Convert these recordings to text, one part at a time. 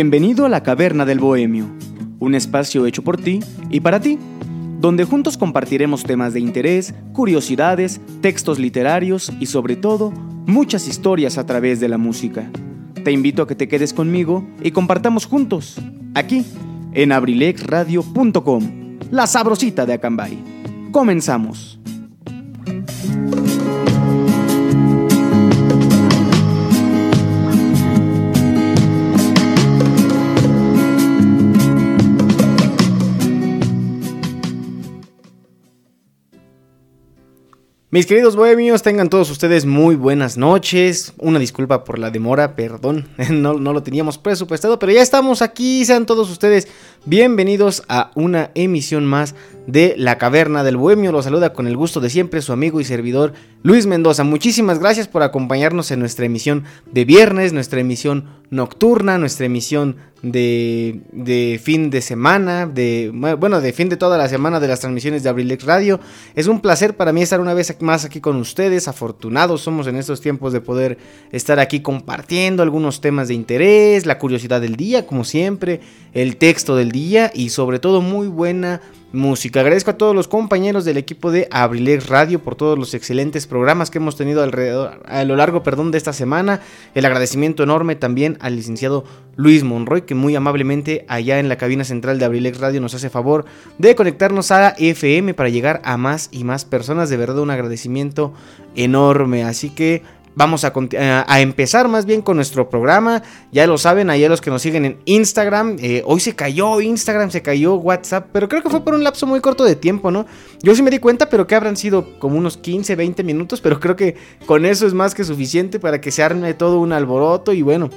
Bienvenido a la Caverna del Bohemio, un espacio hecho por ti y para ti, donde juntos compartiremos temas de interés, curiosidades, textos literarios y sobre todo muchas historias a través de la música. Te invito a que te quedes conmigo y compartamos juntos, aquí, en abrilexradio.com, la sabrosita de Acambay. Comenzamos. Mis queridos bohemios, tengan todos ustedes muy buenas noches. Una disculpa por la demora, perdón, no, no, lo teníamos presupuestado, pero ya estamos aquí. Sean todos ustedes bienvenidos a una emisión más de La Caverna del Bohemio. Los saluda con el gusto de siempre su amigo y servidor Luis Mendoza. Muchísimas gracias por acompañarnos en nuestra emisión de viernes, nuestra emisión nocturna, nuestra emisión de, fin de semana, de bueno, de fin de toda la semana de las transmisiones de Abrilex Radio. Es un placer para mí estar una vez más aquí con ustedes. Afortunados somos en estos tiempos de poder estar aquí compartiendo algunos temas de interés, la curiosidad del día, como siempre, el texto del día y sobre todo muy buena música. Agradezco a todos los compañeros del equipo de Abrilex Radio por todos los excelentes programas que hemos tenido alrededor, a lo largo perdón, de esta semana. El agradecimiento enorme también al licenciado Luis Monroy, que muy amablemente allá en la cabina central de Abrilex Radio nos hace favor de conectarnos a FM para llegar a más y más personas. De verdad, un agradecimiento enorme. Así que vamos a, a, empezar más bien con nuestro programa. Ya lo saben, allá los que nos siguen en Instagram. Eh, hoy se cayó Instagram, se cayó WhatsApp, pero creo que fue por un lapso muy corto de tiempo, ¿no? Yo sí me di cuenta, pero que habrán sido como unos 15, 20 minutos, pero creo que con eso es más que suficiente para que se arme todo un alboroto y bueno.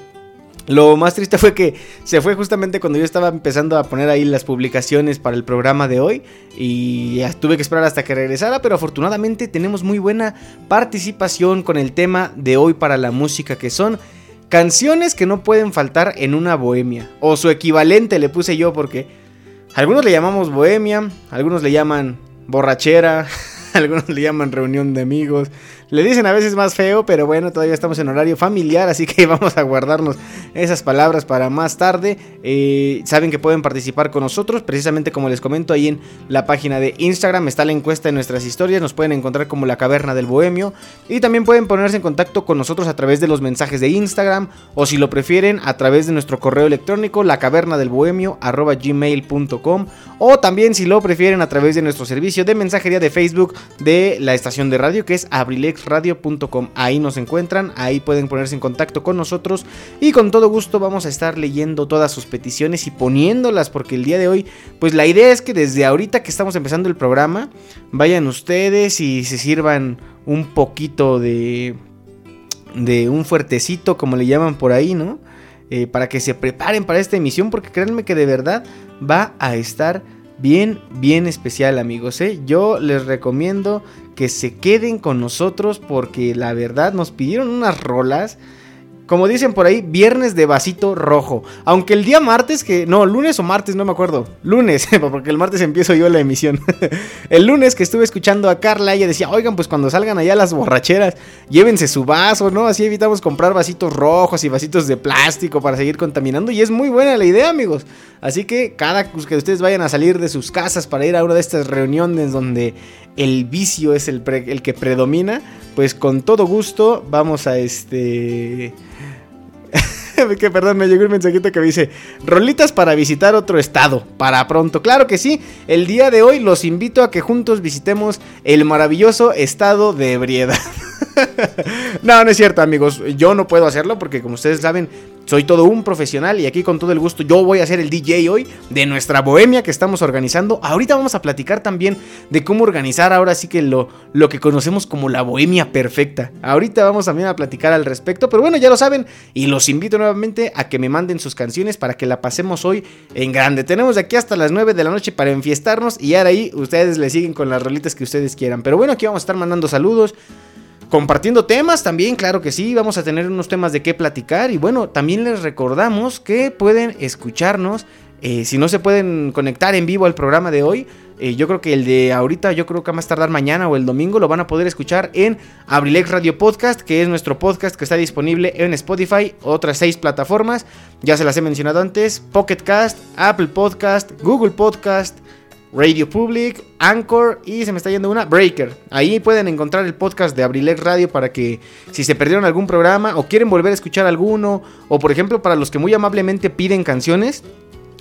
Lo más triste fue que se fue justamente cuando yo estaba empezando a poner ahí las publicaciones para el programa de hoy y tuve que esperar hasta que regresara, pero afortunadamente tenemos muy buena participación con el tema de hoy para la música que son canciones que no pueden faltar en una bohemia o su equivalente le puse yo porque algunos le llamamos bohemia, algunos le llaman borrachera, algunos le llaman reunión de amigos, le dicen a veces más feo, pero bueno, todavía estamos en horario familiar, así que vamos a guardarnos esas palabras para más tarde. Eh, saben que pueden participar con nosotros, precisamente como les comento ahí en la página de Instagram está la encuesta de nuestras historias, nos pueden encontrar como la caverna del bohemio y también pueden ponerse en contacto con nosotros a través de los mensajes de Instagram o si lo prefieren a través de nuestro correo electrónico la caverna del bohemio gmail.com o también si lo prefieren a través de nuestro servicio de mensajería de Facebook de la estación de radio que es Abrilex radio.com Ahí nos encuentran, ahí pueden ponerse en contacto con nosotros y con todo gusto vamos a estar leyendo todas sus peticiones y poniéndolas porque el día de hoy, pues la idea es que desde ahorita que estamos empezando el programa, vayan ustedes y se sirvan un poquito de de un fuertecito como le llaman por ahí, ¿no? Eh, para que se preparen para esta emisión porque créanme que de verdad va a estar bien, bien especial amigos. ¿eh? Yo les recomiendo que se queden con nosotros porque la verdad nos pidieron unas rolas como dicen por ahí, viernes de vasito rojo. Aunque el día martes, que no, lunes o martes, no me acuerdo. Lunes, porque el martes empiezo yo la emisión. el lunes que estuve escuchando a Carla, ella decía, oigan, pues cuando salgan allá las borracheras, llévense su vaso, ¿no? Así evitamos comprar vasitos rojos y vasitos de plástico para seguir contaminando. Y es muy buena la idea, amigos. Así que cada pues, que ustedes vayan a salir de sus casas para ir a una de estas reuniones donde el vicio es el, que predomina, pues con todo gusto vamos a este perdón, me llegó un mensajito que me dice, rolitas para visitar otro estado, para pronto. Claro que sí, el día de hoy los invito a que juntos visitemos el maravilloso estado de ebriedad. no, no es cierto, amigos. Yo no puedo hacerlo porque, como ustedes saben, soy todo un profesional y aquí con todo el gusto yo voy a ser el DJ hoy de nuestra bohemia que estamos organizando. Ahorita vamos a platicar también de cómo organizar ahora sí que lo, lo que conocemos como la bohemia perfecta. Ahorita vamos también a platicar al respecto, pero bueno, ya lo saben y los invito nuevamente a que me manden sus canciones para que la pasemos hoy en grande. Tenemos de aquí hasta las 9 de la noche para enfiestarnos y ahora ahí ustedes le siguen con las rolitas que ustedes quieran. Pero bueno, aquí vamos a estar mandando saludos compartiendo temas también, claro que sí, vamos a tener unos temas de qué platicar y bueno, también les recordamos que pueden escucharnos, eh, si no se pueden conectar en vivo al programa de hoy, Eh, yo creo que el de ahorita, yo creo que a más tardar mañana o el domingo, lo van a poder escuchar en Abrilex Radio Podcast, que es nuestro podcast que está disponible en Spotify, otras seis plataformas, ya se las he mencionado antes, Pocket Cast, Apple Podcast, Google Podcast, Radio Public, Anchor y se me está yendo una, Breaker. Ahí pueden encontrar el podcast de Abrilex Radio para que si se perdieron algún programa o quieren volver a escuchar alguno, o por ejemplo para los que muy amablemente piden canciones,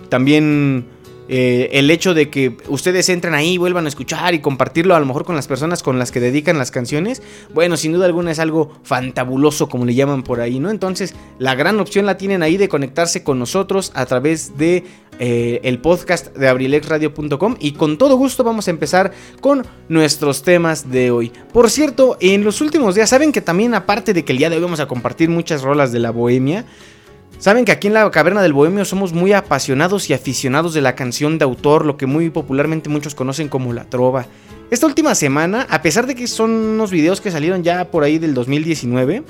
también eh, el hecho de que ustedes entren ahí, vuelvan a escuchar y compartirlo a lo mejor con las personas con las que dedican las canciones, bueno, sin duda alguna es algo fantabuloso como le llaman por ahí, ¿no? Entonces, la gran opción la tienen ahí de conectarse con nosotros a través de eh, el podcast de abrilexradio.com y con todo gusto vamos a empezar con nuestros temas de hoy. Por cierto, en los últimos días, saben que también aparte de que el día de hoy vamos a compartir muchas rolas de la bohemia, Saben que aquí en la Caverna del Bohemio somos muy apasionados y aficionados de la canción de autor, lo que muy popularmente muchos conocen como la trova. Esta última semana, a pesar de que son unos videos que salieron ya por ahí del 2019,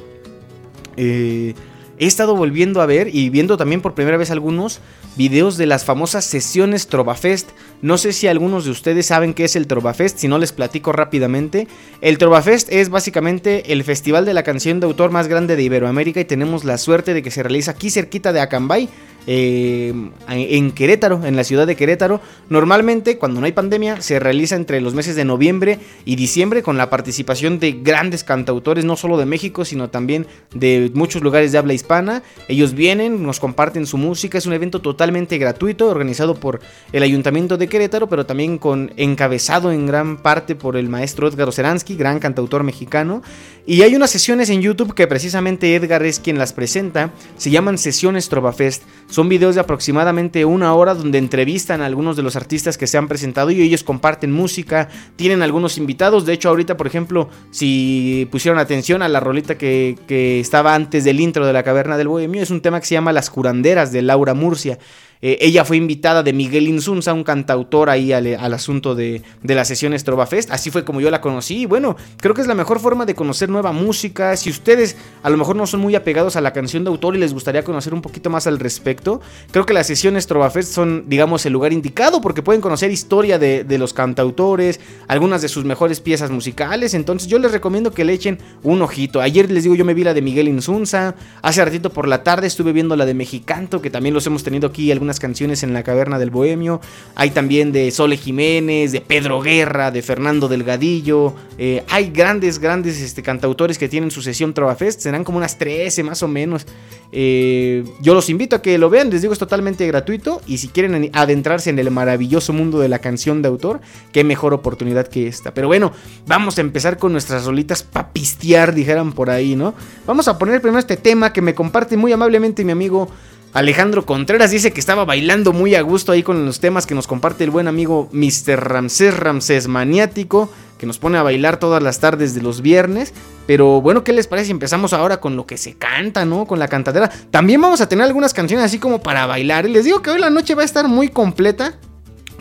eh, he estado volviendo a ver y viendo también por primera vez algunos videos de las famosas sesiones Trovafest. No sé si algunos de ustedes saben qué es el Trovafest, si no les platico rápidamente. El Trovafest es básicamente el festival de la canción de autor más grande de Iberoamérica y tenemos la suerte de que se realiza aquí cerquita de Acambay, eh, en Querétaro, en la ciudad de Querétaro. Normalmente, cuando no hay pandemia, se realiza entre los meses de noviembre y diciembre con la participación de grandes cantautores, no solo de México, sino también de muchos lugares de habla hispana. Ellos vienen, nos comparten su música, es un evento totalmente gratuito, organizado por el Ayuntamiento de Querétaro, pero también con encabezado en gran parte por el maestro Edgar Oceransky, gran cantautor mexicano. Y hay unas sesiones en YouTube que precisamente Edgar es quien las presenta, se llaman Sesiones Trovafest. Son videos de aproximadamente una hora donde entrevistan a algunos de los artistas que se han presentado y ellos comparten música, tienen algunos invitados. De hecho, ahorita, por ejemplo, si pusieron atención a la rolita que, que estaba antes del intro de la Caverna del Bohemio, es un tema que se llama Las Curanderas de Laura Murcia. Eh, ella fue invitada de Miguel Insunza, un cantautor ahí al, asunto de, de las sesiones Fest. Así fue como yo la conocí. Y bueno, creo que es la mejor forma de conocer nueva música. Si ustedes a lo mejor no son muy apegados a la canción de autor y les gustaría conocer un poquito más al respecto, creo que las sesiones Fest son, digamos, el lugar indicado porque pueden conocer historia de, de los cantautores, algunas de sus mejores piezas musicales. Entonces yo les recomiendo que le echen un ojito. Ayer les digo, yo me vi la de Miguel Insunza. Hace ratito por la tarde estuve viendo la de Mexicanto, que también los hemos tenido aquí algunas canciones en la caverna del Bohemio. Hay también de Sole Jiménez, de Pedro Guerra, de Fernando Delgadillo. Eh, hay grandes, grandes este, cantautores que tienen su sesión Trovafest. Serán como unas 13 más o menos. Eh, yo los invito a que lo vean, les digo, es totalmente gratuito. Y si quieren adentrarse en el maravilloso mundo de la canción de autor, qué mejor oportunidad que esta. Pero bueno, vamos a empezar con nuestras rolitas papistear, dijeran por ahí, ¿no? Vamos a poner primero este tema que me comparte muy amablemente mi amigo Alejandro Contreras dice que estaba bailando muy a gusto ahí con los temas que nos comparte el buen amigo Mr. Ramsés Ramsés Maniático, que nos pone a bailar todas las tardes de los viernes. Pero bueno, ¿qué les parece empezamos ahora con lo que se canta, ¿no? Con la cantadera. También vamos a tener algunas canciones así como para bailar. Y les digo que hoy la noche va a estar muy completa.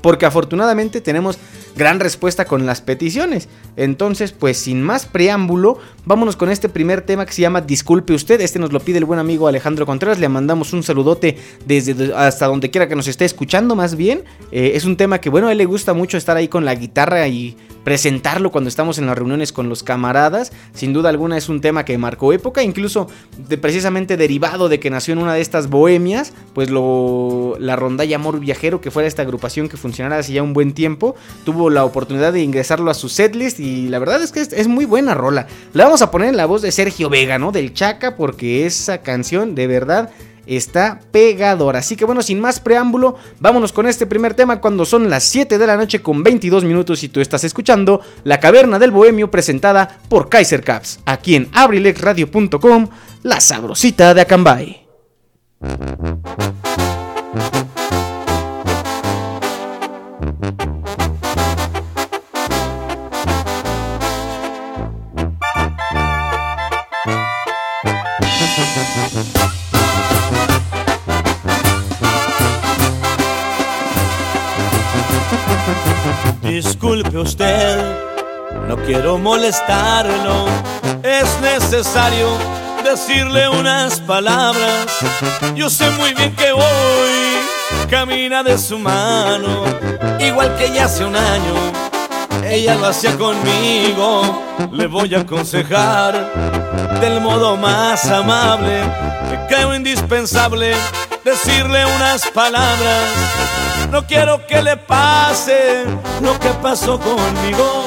Porque afortunadamente tenemos gran respuesta con las peticiones. Entonces, pues sin más preámbulo, vámonos con este primer tema que se llama Disculpe usted. Este nos lo pide el buen amigo Alejandro Contreras. Le mandamos un saludote desde hasta donde quiera que nos esté escuchando, más bien. Eh, es un tema que, bueno, a él le gusta mucho estar ahí con la guitarra y presentarlo cuando estamos en las reuniones con los camaradas. Sin duda alguna es un tema que marcó época, incluso de, precisamente derivado de que nació en una de estas bohemias, pues lo, la rondalla Amor Viajero, que fuera esta agrupación que funcionara hace ya un buen tiempo, tuvo la oportunidad de ingresarlo a su setlist y la verdad es que es, muy buena rola. La vamos a poner en la voz de Sergio Vega, ¿no? Del Chaca, porque esa canción de verdad está pegador. Así que bueno, sin más preámbulo, vámonos con este primer tema cuando son las 7 de la noche con 22 minutos y tú estás escuchando La Caverna del Bohemio presentada por Kaiser Caps, aquí en abrilexradio.com, la sabrosita de Acambay. Disculpe usted, no quiero molestarlo. Es necesario decirle unas palabras. Yo sé muy bien que hoy camina de su mano igual que ya hace un año. Ella lo hacía conmigo, le voy a aconsejar del modo más amable que creo indispensable decirle unas palabras. No quiero que le pase lo que pasó conmigo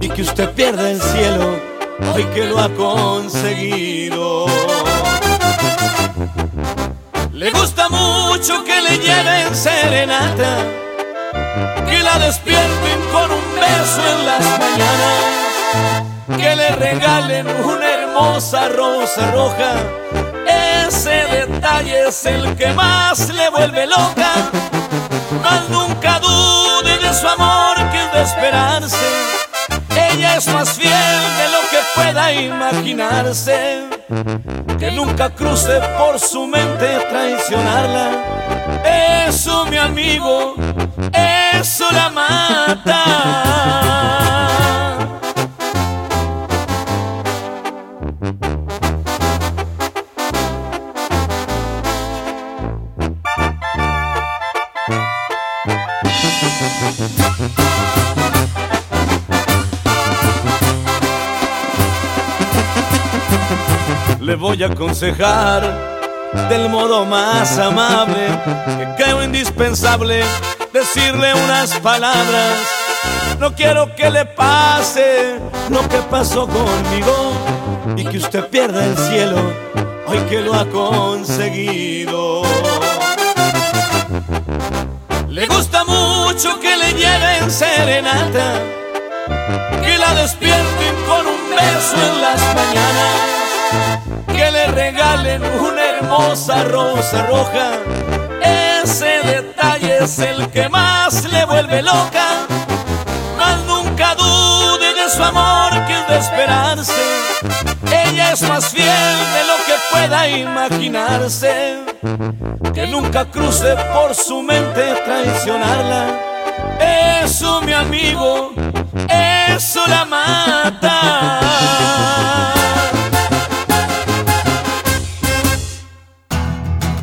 y que usted pierda el cielo hoy que lo ha conseguido. Le gusta mucho que le lleven serenata, que la despierten con un beso en las mañanas, que le regalen una hermosa rosa roja. Ese detalle es el que más le vuelve loca. Mas nunca dude de su amor que es de esperarse. Ella es más fiel de lo que pueda imaginarse que nunca cruce por su mente traicionarla. Eso, mi amigo, eso la mata. Le voy a aconsejar del modo más amable que creo indispensable decirle unas palabras. No quiero que le pase lo que pasó conmigo y que usted pierda el cielo hoy que lo ha conseguido. Le gusta mucho que le lleven serenata, que la despierten con un beso en las mañanas que le regalen una hermosa rosa roja. Ese detalle es el que más le vuelve loca. Mas nunca dude de su amor que es de esperarse. Ella es más fiel de lo que pueda imaginarse. Que nunca cruce por su mente traicionarla. Eso, mi amigo, eso la mata.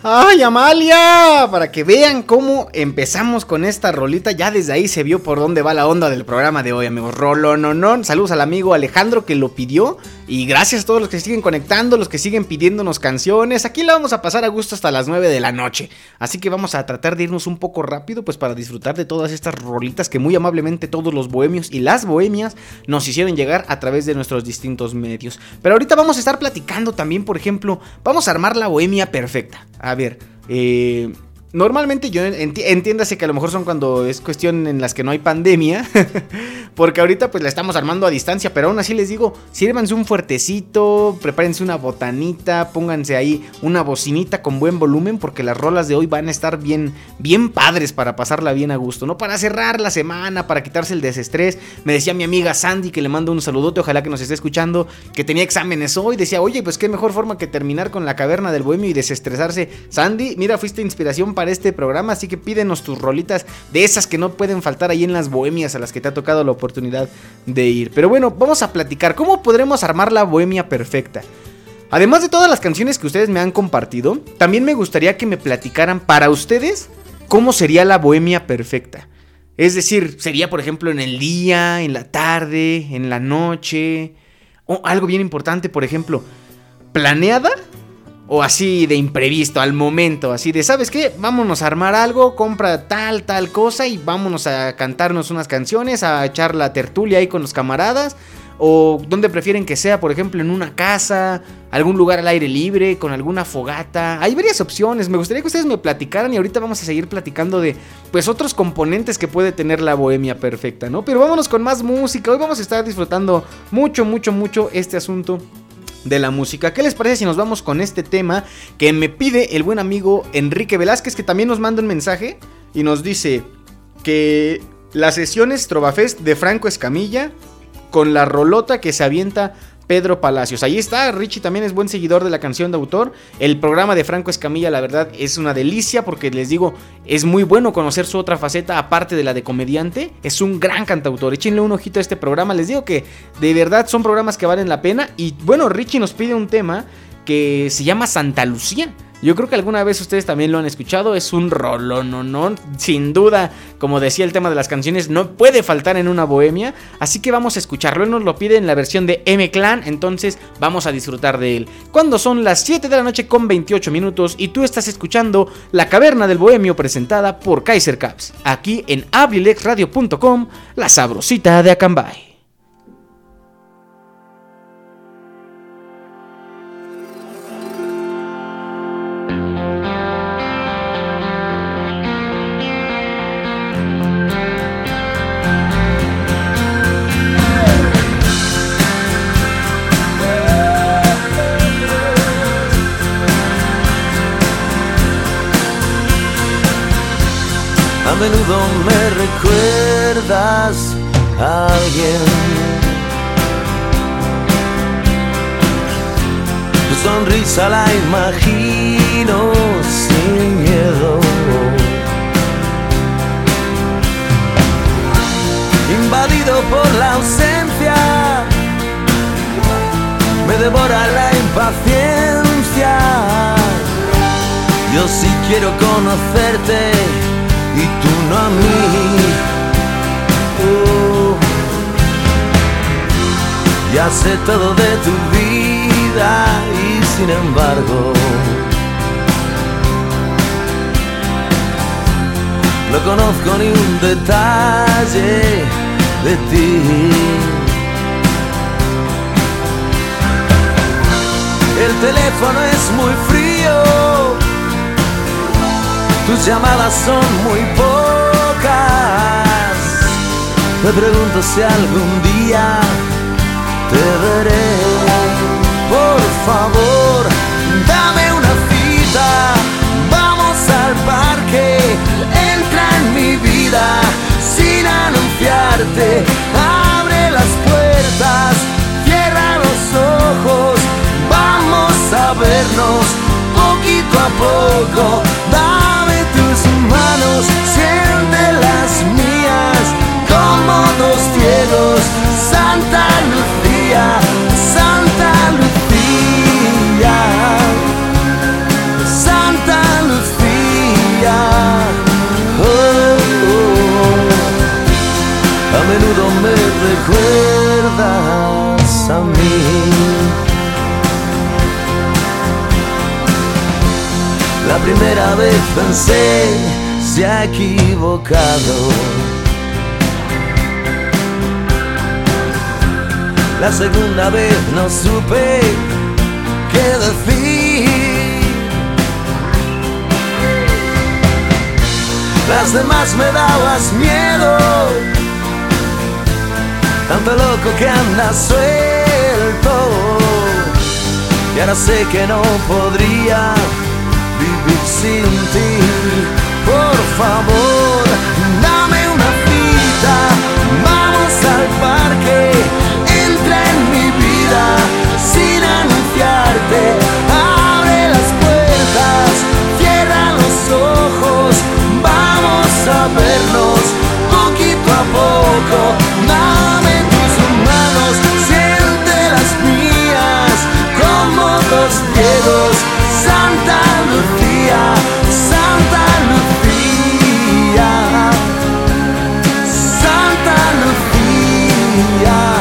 ¡Ay, Amalia! Para que vean cómo empezamos con esta rolita, ya desde ahí se vio por dónde va la onda del programa de hoy, amigos. Rolononon. Saludos al amigo Alejandro que lo pidió. Y gracias a todos los que siguen conectando, los que siguen pidiéndonos canciones. Aquí la vamos a pasar a gusto hasta las 9 de la noche. Así que vamos a tratar de irnos un poco rápido, pues para disfrutar de todas estas rolitas que muy amablemente todos los bohemios y las bohemias nos hicieron llegar a través de nuestros distintos medios. Pero ahorita vamos a estar platicando también, por ejemplo, vamos a armar la bohemia perfecta. A ver, eh, Normalmente yo entiéndase que a lo mejor son cuando es cuestión en las que no hay pandemia, porque ahorita pues la estamos armando a distancia, pero aún así les digo, sírvanse un fuertecito, prepárense una botanita, pónganse ahí una bocinita con buen volumen, porque las rolas de hoy van a estar bien, bien padres para pasarla bien a gusto, ¿no? Para cerrar la semana, para quitarse el desestrés. Me decía mi amiga Sandy que le mando un saludote, ojalá que nos esté escuchando, que tenía exámenes hoy, decía, oye, pues qué mejor forma que terminar con la caverna del bohemio y desestresarse. Sandy, mira, fuiste inspiración para este programa, así que pídenos tus rolitas de esas que no pueden faltar ahí en las bohemias a las que te ha tocado la oportunidad de ir. Pero bueno, vamos a platicar cómo podremos armar la bohemia perfecta. Además de todas las canciones que ustedes me han compartido, también me gustaría que me platicaran para ustedes cómo sería la bohemia perfecta. Es decir, sería por ejemplo en el día, en la tarde, en la noche, o algo bien importante, por ejemplo, planeada o así de imprevisto, al momento, así de, ¿sabes qué? Vámonos a armar algo, compra tal, tal cosa y vámonos a cantarnos unas canciones, a echar la tertulia ahí con los camaradas. O donde prefieren que sea, por ejemplo, en una casa, algún lugar al aire libre, con alguna fogata. Hay varias opciones. Me gustaría que ustedes me platicaran y ahorita vamos a seguir platicando de pues otros componentes que puede tener la bohemia perfecta, ¿no? Pero vámonos con más música. Hoy vamos a estar disfrutando mucho, mucho, mucho este asunto de la música. ¿Qué les parece si nos vamos con este tema que me pide el buen amigo Enrique Velázquez, que también nos manda un mensaje y nos dice que las sesiones Trovafest de Franco Escamilla con la rolota que se avienta Pedro Palacios. Ahí está, Richie también es buen seguidor de la canción de autor. El programa de Franco Escamilla, la verdad, es una delicia porque les digo, es muy bueno conocer su otra faceta aparte de la de comediante. Es un gran cantautor. Échenle un ojito a este programa. Les digo que de verdad son programas que valen la pena. Y bueno, Richie nos pide un tema que se llama Santa Lucía. Yo creo que alguna vez ustedes también lo han escuchado, es un rolón, no, no, sin duda, como decía el tema de las canciones, no puede faltar en una bohemia, así que vamos a escucharlo, él nos lo pide en la versión de M Clan, entonces vamos a disfrutar de él. Cuando son las 7 de la noche con 28 minutos y tú estás escuchando La Caverna del Bohemio presentada por Kaiser Caps, aquí en abrilexradio.com, la sabrosita de Acambay. Detalle de ti. El teléfono es muy frío tus llamadas son muy pocas. Me pregunto si algún día te veré. Por favor, dame una cita. Abre las puertas, cierra los ojos. Vamos a vernos poquito a poco La primera vez pensé, se ha equivocado. La segunda vez no supe qué decir. Las demás me dabas miedo, tanto loco que anda suelto. Y ahora sé que no podría vivir sin ti. Por favor, dame una cita, vamos al parque, entra en mi vida sin anunciarte. Abre las puertas, cierra los ojos, vamos a vernos poquito a poco. Ciegos. Santa Lucía. recuerdas a mí.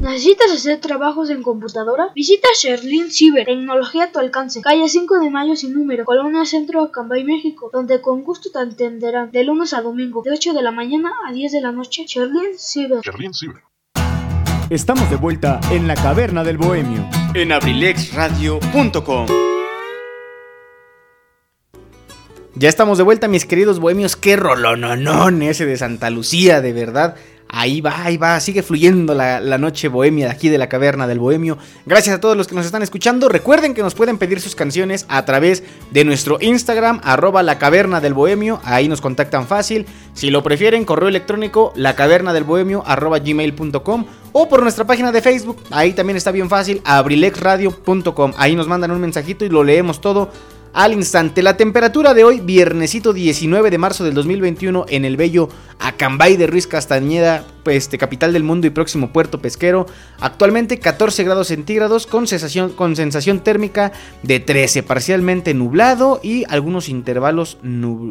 ¿Necesitas hacer trabajos en computadora? Visita Sherlin Cyber, tecnología a tu alcance, calle 5 de Mayo sin número, Colonia Centro, Acambay, México, donde con gusto te atenderán de lunes a domingo, de 8 de la mañana a 10 de la noche. Sherlin Cyber. Estamos de vuelta en la caverna del bohemio en abrilexradio.com. Ya estamos de vuelta, mis queridos bohemios. Qué rolononón ese de Santa Lucía, de verdad. Ahí va, ahí va, sigue fluyendo la, la, noche bohemia de aquí de la caverna del bohemio. Gracias a todos los que nos están escuchando. Recuerden que nos pueden pedir sus canciones a través de nuestro Instagram, arroba la caverna del bohemio. Ahí nos contactan fácil. Si lo prefieren, correo electrónico, la caverna del bohemio, gmail.com. O por nuestra página de Facebook, ahí también está bien fácil, abrilexradio.com. Ahí nos mandan un mensajito y lo leemos todo al instante. La temperatura de hoy, viernesito 19 de marzo del 2021, en el bello Acambay de Ruiz Castañeda, este, capital del mundo y próximo puerto pesquero. Actualmente 14 grados centígrados con sensación, con sensación térmica de 13, parcialmente nublado y algunos intervalos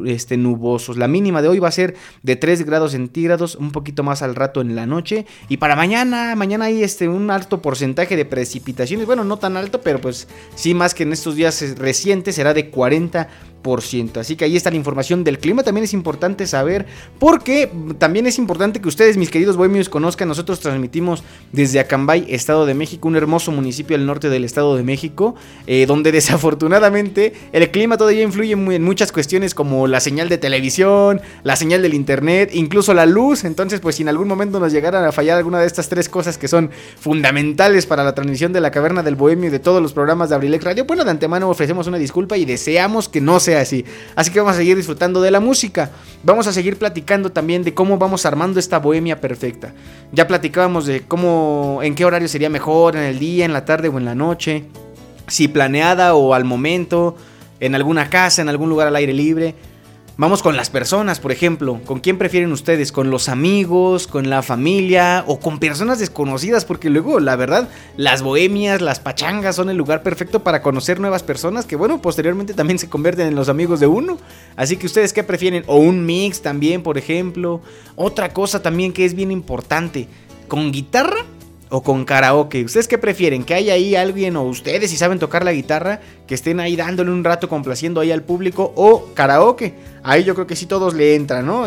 este, nubosos. La mínima de hoy va a ser de 3 grados centígrados, un poquito más al rato en la noche. Y para mañana, mañana hay este, un alto porcentaje de precipitaciones. Bueno, no tan alto, pero pues sí más que en estos días recientes será de 40 Así que ahí está la información del clima. También es importante saber, porque también es importante que ustedes, mis queridos bohemios, conozcan. Nosotros transmitimos desde Acambay, Estado de México, un hermoso municipio al norte del Estado de México, eh, donde desafortunadamente el clima todavía influye en muchas cuestiones como la señal de televisión, la señal del internet, incluso la luz. Entonces, pues si en algún momento nos llegaran a fallar alguna de estas tres cosas que son fundamentales para la transmisión de la caverna del bohemio y de todos los programas de Abrilex Radio, bueno, de antemano ofrecemos una disculpa y deseamos que no así. Así que vamos a seguir disfrutando de la música. Vamos a seguir platicando también de cómo vamos armando esta bohemia perfecta. Ya platicábamos de cómo, en qué horario sería mejor, en el día, en la tarde o en la noche. Si planeada o al momento, en alguna casa, en algún lugar al aire libre. Vamos con las personas, por ejemplo. ¿Con quién prefieren ustedes? ¿Con los amigos? ¿Con la familia? ¿O con personas desconocidas? Porque luego, la verdad, las bohemias, las pachangas son el lugar perfecto para conocer nuevas personas que, bueno, posteriormente también se convierten en los amigos de uno. Así que ustedes, ¿qué prefieren? O un mix también, por ejemplo. Otra cosa también que es bien importante. ¿Con guitarra? o con karaoke. ¿Ustedes qué prefieren? ¿Que haya ahí alguien o ustedes si saben tocar la guitarra que estén ahí dándole un rato complaciendo ahí al público o karaoke? Ahí yo creo que sí todos le entran, ¿no?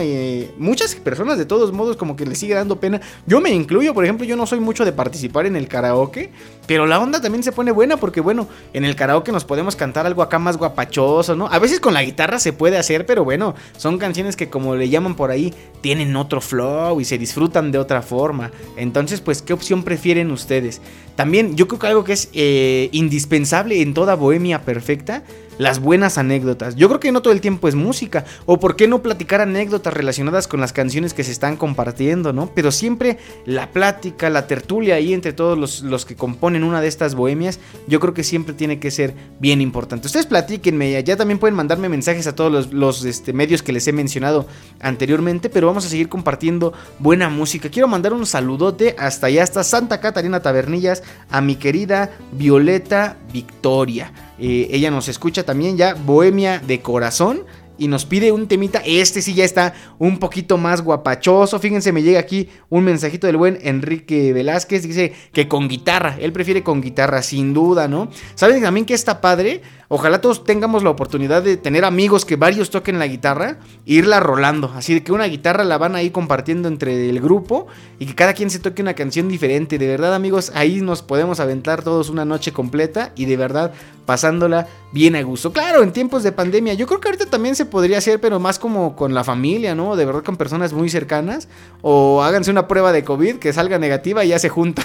muchas personas de todos modos como que les sigue dando pena. Yo me incluyo, por ejemplo, yo no soy mucho de participar en el karaoke, pero la onda también se pone buena porque bueno, en el karaoke nos podemos cantar algo acá más guapachoso, ¿no? A veces con la guitarra se puede hacer, pero bueno, son canciones que como le llaman por ahí, tienen otro flow y se disfrutan de otra forma. Entonces, pues, ¿qué opción prefieren ustedes? También yo creo que algo que es eh, indispensable en toda bohemia perfecta las buenas anécdotas. Yo creo que no todo el tiempo es música, o por qué no platicar anécdotas relacionadas con las canciones que se están compartiendo, ¿no? Pero siempre la plática, la tertulia ahí entre todos los, que componen una de estas bohemias, yo creo que siempre tiene que ser bien importante. Ustedes platíquenme, ya también pueden mandarme mensajes a todos los, este, medios que les he mencionado anteriormente, pero vamos a seguir compartiendo buena música. Quiero mandar un saludote hasta allá, hasta Santa Catarina Tabernillas, a mi querida Violeta Victoria. Eh, ella nos escucha también ya, Bohemia de Corazón. Y nos pide un temita. Este sí ya está un poquito más guapachoso. Fíjense, me llega aquí un mensajito del buen Enrique Velázquez. Dice que con guitarra. Él prefiere con guitarra, sin duda, ¿no? ¿Saben también que está padre? Ojalá todos tengamos la oportunidad de tener amigos que varios toquen la guitarra e irla rolando. Así de que una guitarra la van a ir compartiendo entre el grupo y que cada quien se toque una canción diferente. De verdad, amigos, ahí nos podemos aventar todos una noche completa y de verdad pasándola bien a gusto. Claro, en tiempos de pandemia, yo creo que ahorita también se podría hacer, pero más como con la familia, ¿no? De verdad con personas muy cercanas. O háganse una prueba de COVID que salga negativa y ya se juntan.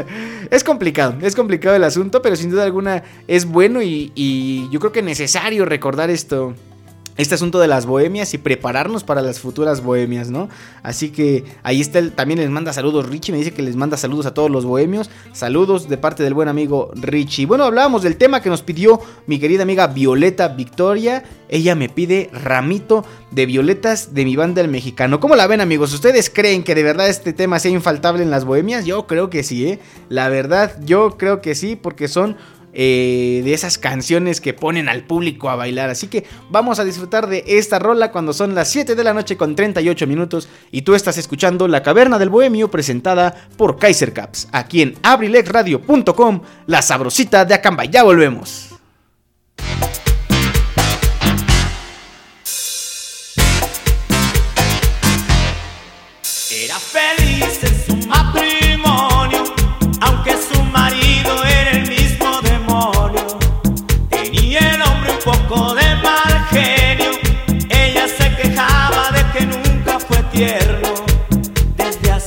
es complicado, es complicado el asunto, pero sin duda alguna es bueno y y yo creo que es necesario recordar esto este asunto de las bohemias y prepararnos para las futuras bohemias, ¿no? Así que ahí está, el, también les manda saludos Richie, me dice que les manda saludos a todos los bohemios, saludos de parte del buen amigo Richie. Bueno, hablábamos del tema que nos pidió mi querida amiga Violeta Victoria, ella me pide ramito de violetas de mi banda el mexicano. ¿Cómo la ven amigos? ¿Ustedes creen que de verdad este tema sea infaltable en las bohemias? Yo creo que sí, ¿eh? La verdad, yo creo que sí, porque son eh, de esas canciones que ponen al público a bailar. Así que vamos a disfrutar de esta rola cuando son las 7 de la noche con 38 minutos y tú estás escuchando La Caverna del Bohemio presentada por Kaiser Caps, aquí en abrilexradio.com, la sabrosita de Acamba. Ya volvemos.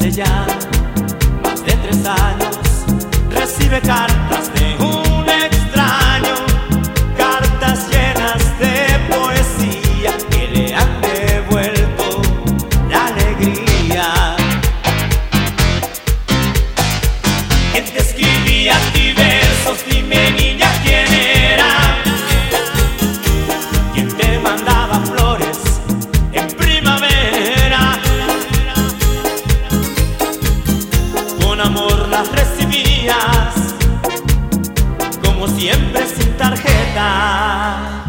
Hace ya más de tres años recibe cartas de un siempre sin tarjeta.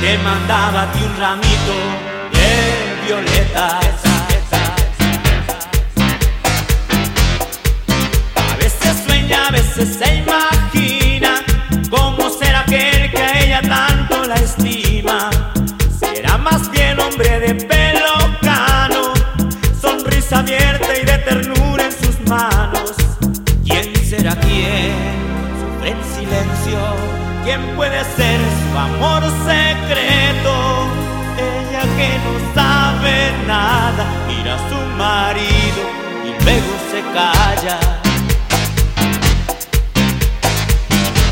Te mandaba a ti un ramito de violetas. A veces sueña, a veces se imagina cómo será aquel que a ella tanto la estima. Será más bien hombre de pelo cano, sonrisa abierta y de ternura en sus manos. ¿Quién será quién? En silencio. ¿Quién puede ser su amor secreto? Ella que no sabe nada, mira a su marido y luego se calla.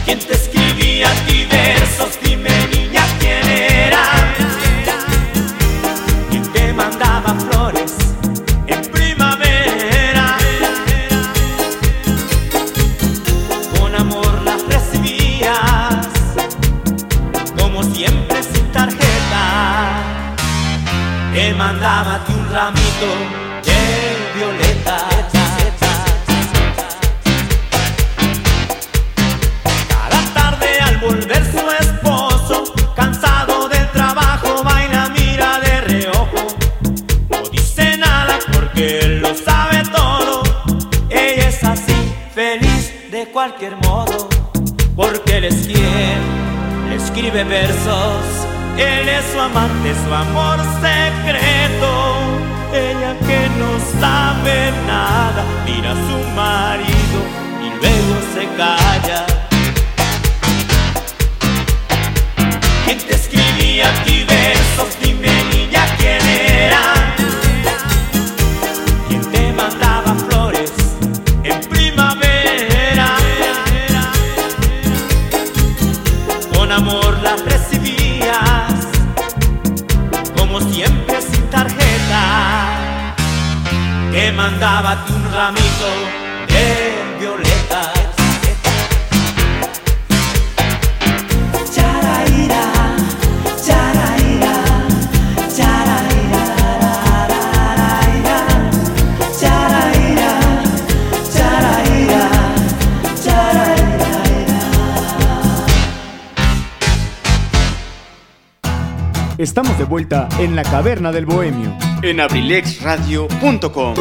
¿Quién te escribía a ti versos? Escribe versos. Él es su amante, su amor secreto. Ella que no sabe nada, mira a su marido y luego se calla. Vuelta en la caverna del bohemio. En abrilexradio.com.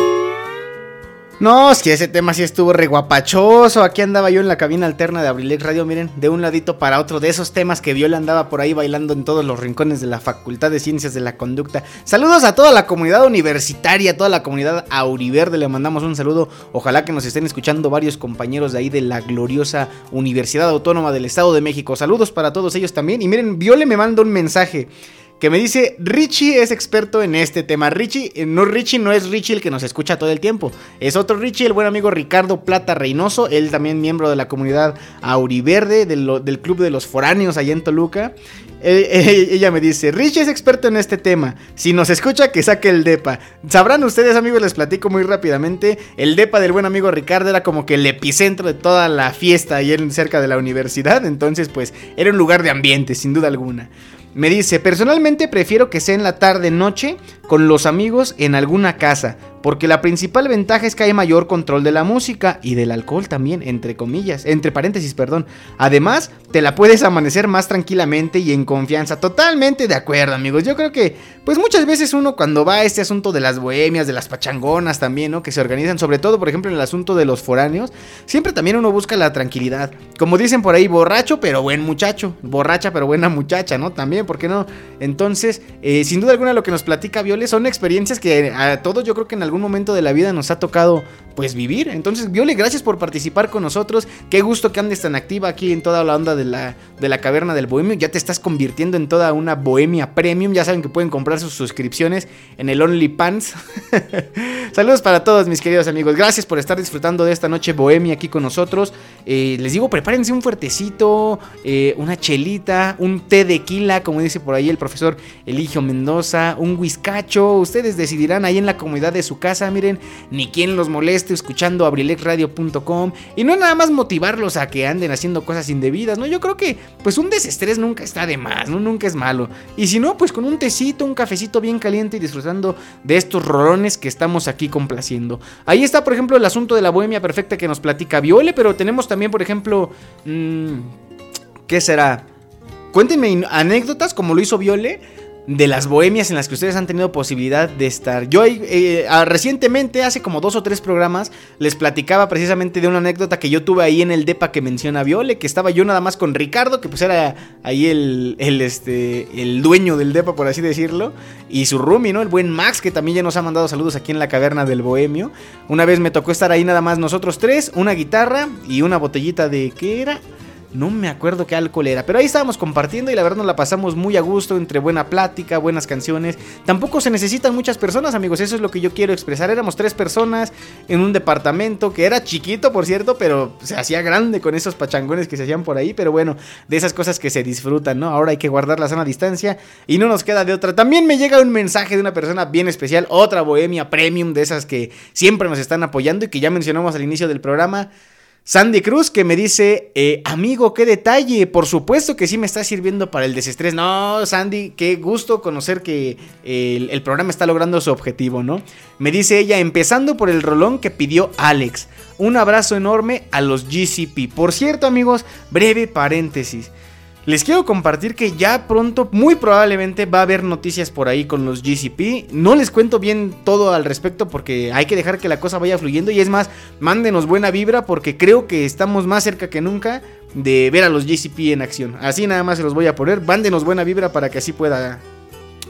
No, es que ese tema sí estuvo reguapachoso. Aquí andaba yo en la cabina alterna de Abrilex Radio, miren, de un ladito para otro, de esos temas que Viola andaba por ahí bailando en todos los rincones de la Facultad de Ciencias de la Conducta. Saludos a toda la comunidad universitaria, a toda la comunidad auriverde, le mandamos un saludo. Ojalá que nos estén escuchando varios compañeros de ahí de la gloriosa Universidad Autónoma del Estado de México. Saludos para todos ellos también. Y miren, Viole me manda un mensaje que me dice, Richie es experto en este tema. Richie, eh, no Richie, no es Richie el que nos escucha todo el tiempo. Es otro Richie, el buen amigo Ricardo Plata Reynoso. Él también miembro de la comunidad Auriverde, del, Club de los Foráneos allá en Toluca. Eh, eh, ella me dice, Richie es experto en este tema. Si nos escucha, que saque el DEPA. Sabrán ustedes, amigos, les platico muy rápidamente. El DEPA del buen amigo Ricardo era como que el epicentro de toda la fiesta en, cerca de la universidad. Entonces, pues, era un lugar de ambiente, sin duda alguna. Me dice, personalmente prefiero que sea en la tarde-noche con los amigos en alguna casa, porque la principal ventaja es que hay mayor control de la música y del alcohol también, entre comillas, entre paréntesis, perdón. Además, te la puedes amanecer más tranquilamente y en confianza. Totalmente de acuerdo, amigos. Yo creo que, pues muchas veces uno cuando va a este asunto de las bohemias, de las pachangonas también, ¿no? Que se organizan, sobre todo, por ejemplo, en el asunto de los foráneos, siempre también uno busca la tranquilidad. Como dicen por ahí, borracho pero buen muchacho, borracha pero buena muchacha, ¿no? También, ¿por qué no? Entonces, eh, sin duda alguna lo que nos platica Viole son experiencias que a todos yo creo que en algún momento de la vida nos ha tocado pues vivir. Entonces, Viole, gracias por participar con nosotros. Qué gusto que andes tan activa aquí en toda la onda de la, de la caverna del bohemio. Ya te estás convirtiendo en toda una bohemia premium. Ya saben que pueden comprar sus suscripciones en el OnlyPants. Saludos para todos mis queridos amigos. Gracias por estar disfrutando de esta noche bohemia aquí con nosotros. Eh, les digo, prepárense un fuertecito, eh, una chelita, un té de quila, como dice por ahí el profesor Eligio Mendoza, un whiskacho. Ustedes decidirán ahí en la comunidad de su casa. Miren, ni quien los moleste escuchando abrilexradio.com. Y no nada más motivarlos a que anden haciendo cosas indebidas, ¿no? Yo creo que pues un desestrés nunca está de más, ¿no? Nunca es malo. Y si no, pues con un tecito, un cafecito bien caliente y disfrutando de estos rolones que estamos aquí complaciendo. Ahí está, por ejemplo, el asunto de la bohemia perfecta que nos platica Viole, pero tenemos también, por ejemplo, mmm, ¿qué será? Cuéntenme anécdotas como lo hizo Viole de las bohemias en las que ustedes han tenido posibilidad de estar. Yo eh, recientemente, hace como dos o tres programas, les platicaba precisamente de una anécdota que yo tuve ahí en el DEPA que menciona Viole, que estaba yo nada más con Ricardo, que pues era ahí el, el, este, el dueño del DEPA, por así decirlo, y su roomie, ¿no? El buen Max, que también ya nos ha mandado saludos aquí en la caverna del bohemio. Una vez me tocó estar ahí nada más nosotros tres, una guitarra y una botellita de... ¿qué era? No me acuerdo qué alcohol era, pero ahí estábamos compartiendo y la verdad nos la pasamos muy a gusto entre buena plática, buenas canciones. Tampoco se necesitan muchas personas, amigos, eso es lo que yo quiero expresar. Éramos tres personas en un departamento que era chiquito, por cierto, pero se hacía grande con esos pachangones que se hacían por ahí. Pero bueno, de esas cosas que se disfrutan, ¿no? Ahora hay que guardar la sana distancia y no nos queda de otra. También me llega un mensaje de una persona bien especial, otra bohemia premium de esas que siempre nos están apoyando y que ya mencionamos al inicio del programa. Sandy Cruz que me dice, eh, amigo, qué detalle, por supuesto que sí me está sirviendo para el desestrés. No, Sandy, qué gusto conocer que el, el, programa está logrando su objetivo, ¿no? Me dice ella, empezando por el rolón que pidió Alex. Un abrazo enorme a los GCP. Por cierto, amigos, breve paréntesis. Les quiero compartir que ya pronto, muy probablemente, va a haber noticias por ahí con los GCP. No les cuento bien todo al respecto porque hay que dejar que la cosa vaya fluyendo. Y es más, mándenos buena vibra porque creo que estamos más cerca que nunca de ver a los GCP en acción. Así nada más se los voy a poner. Mándenos buena vibra para que así pueda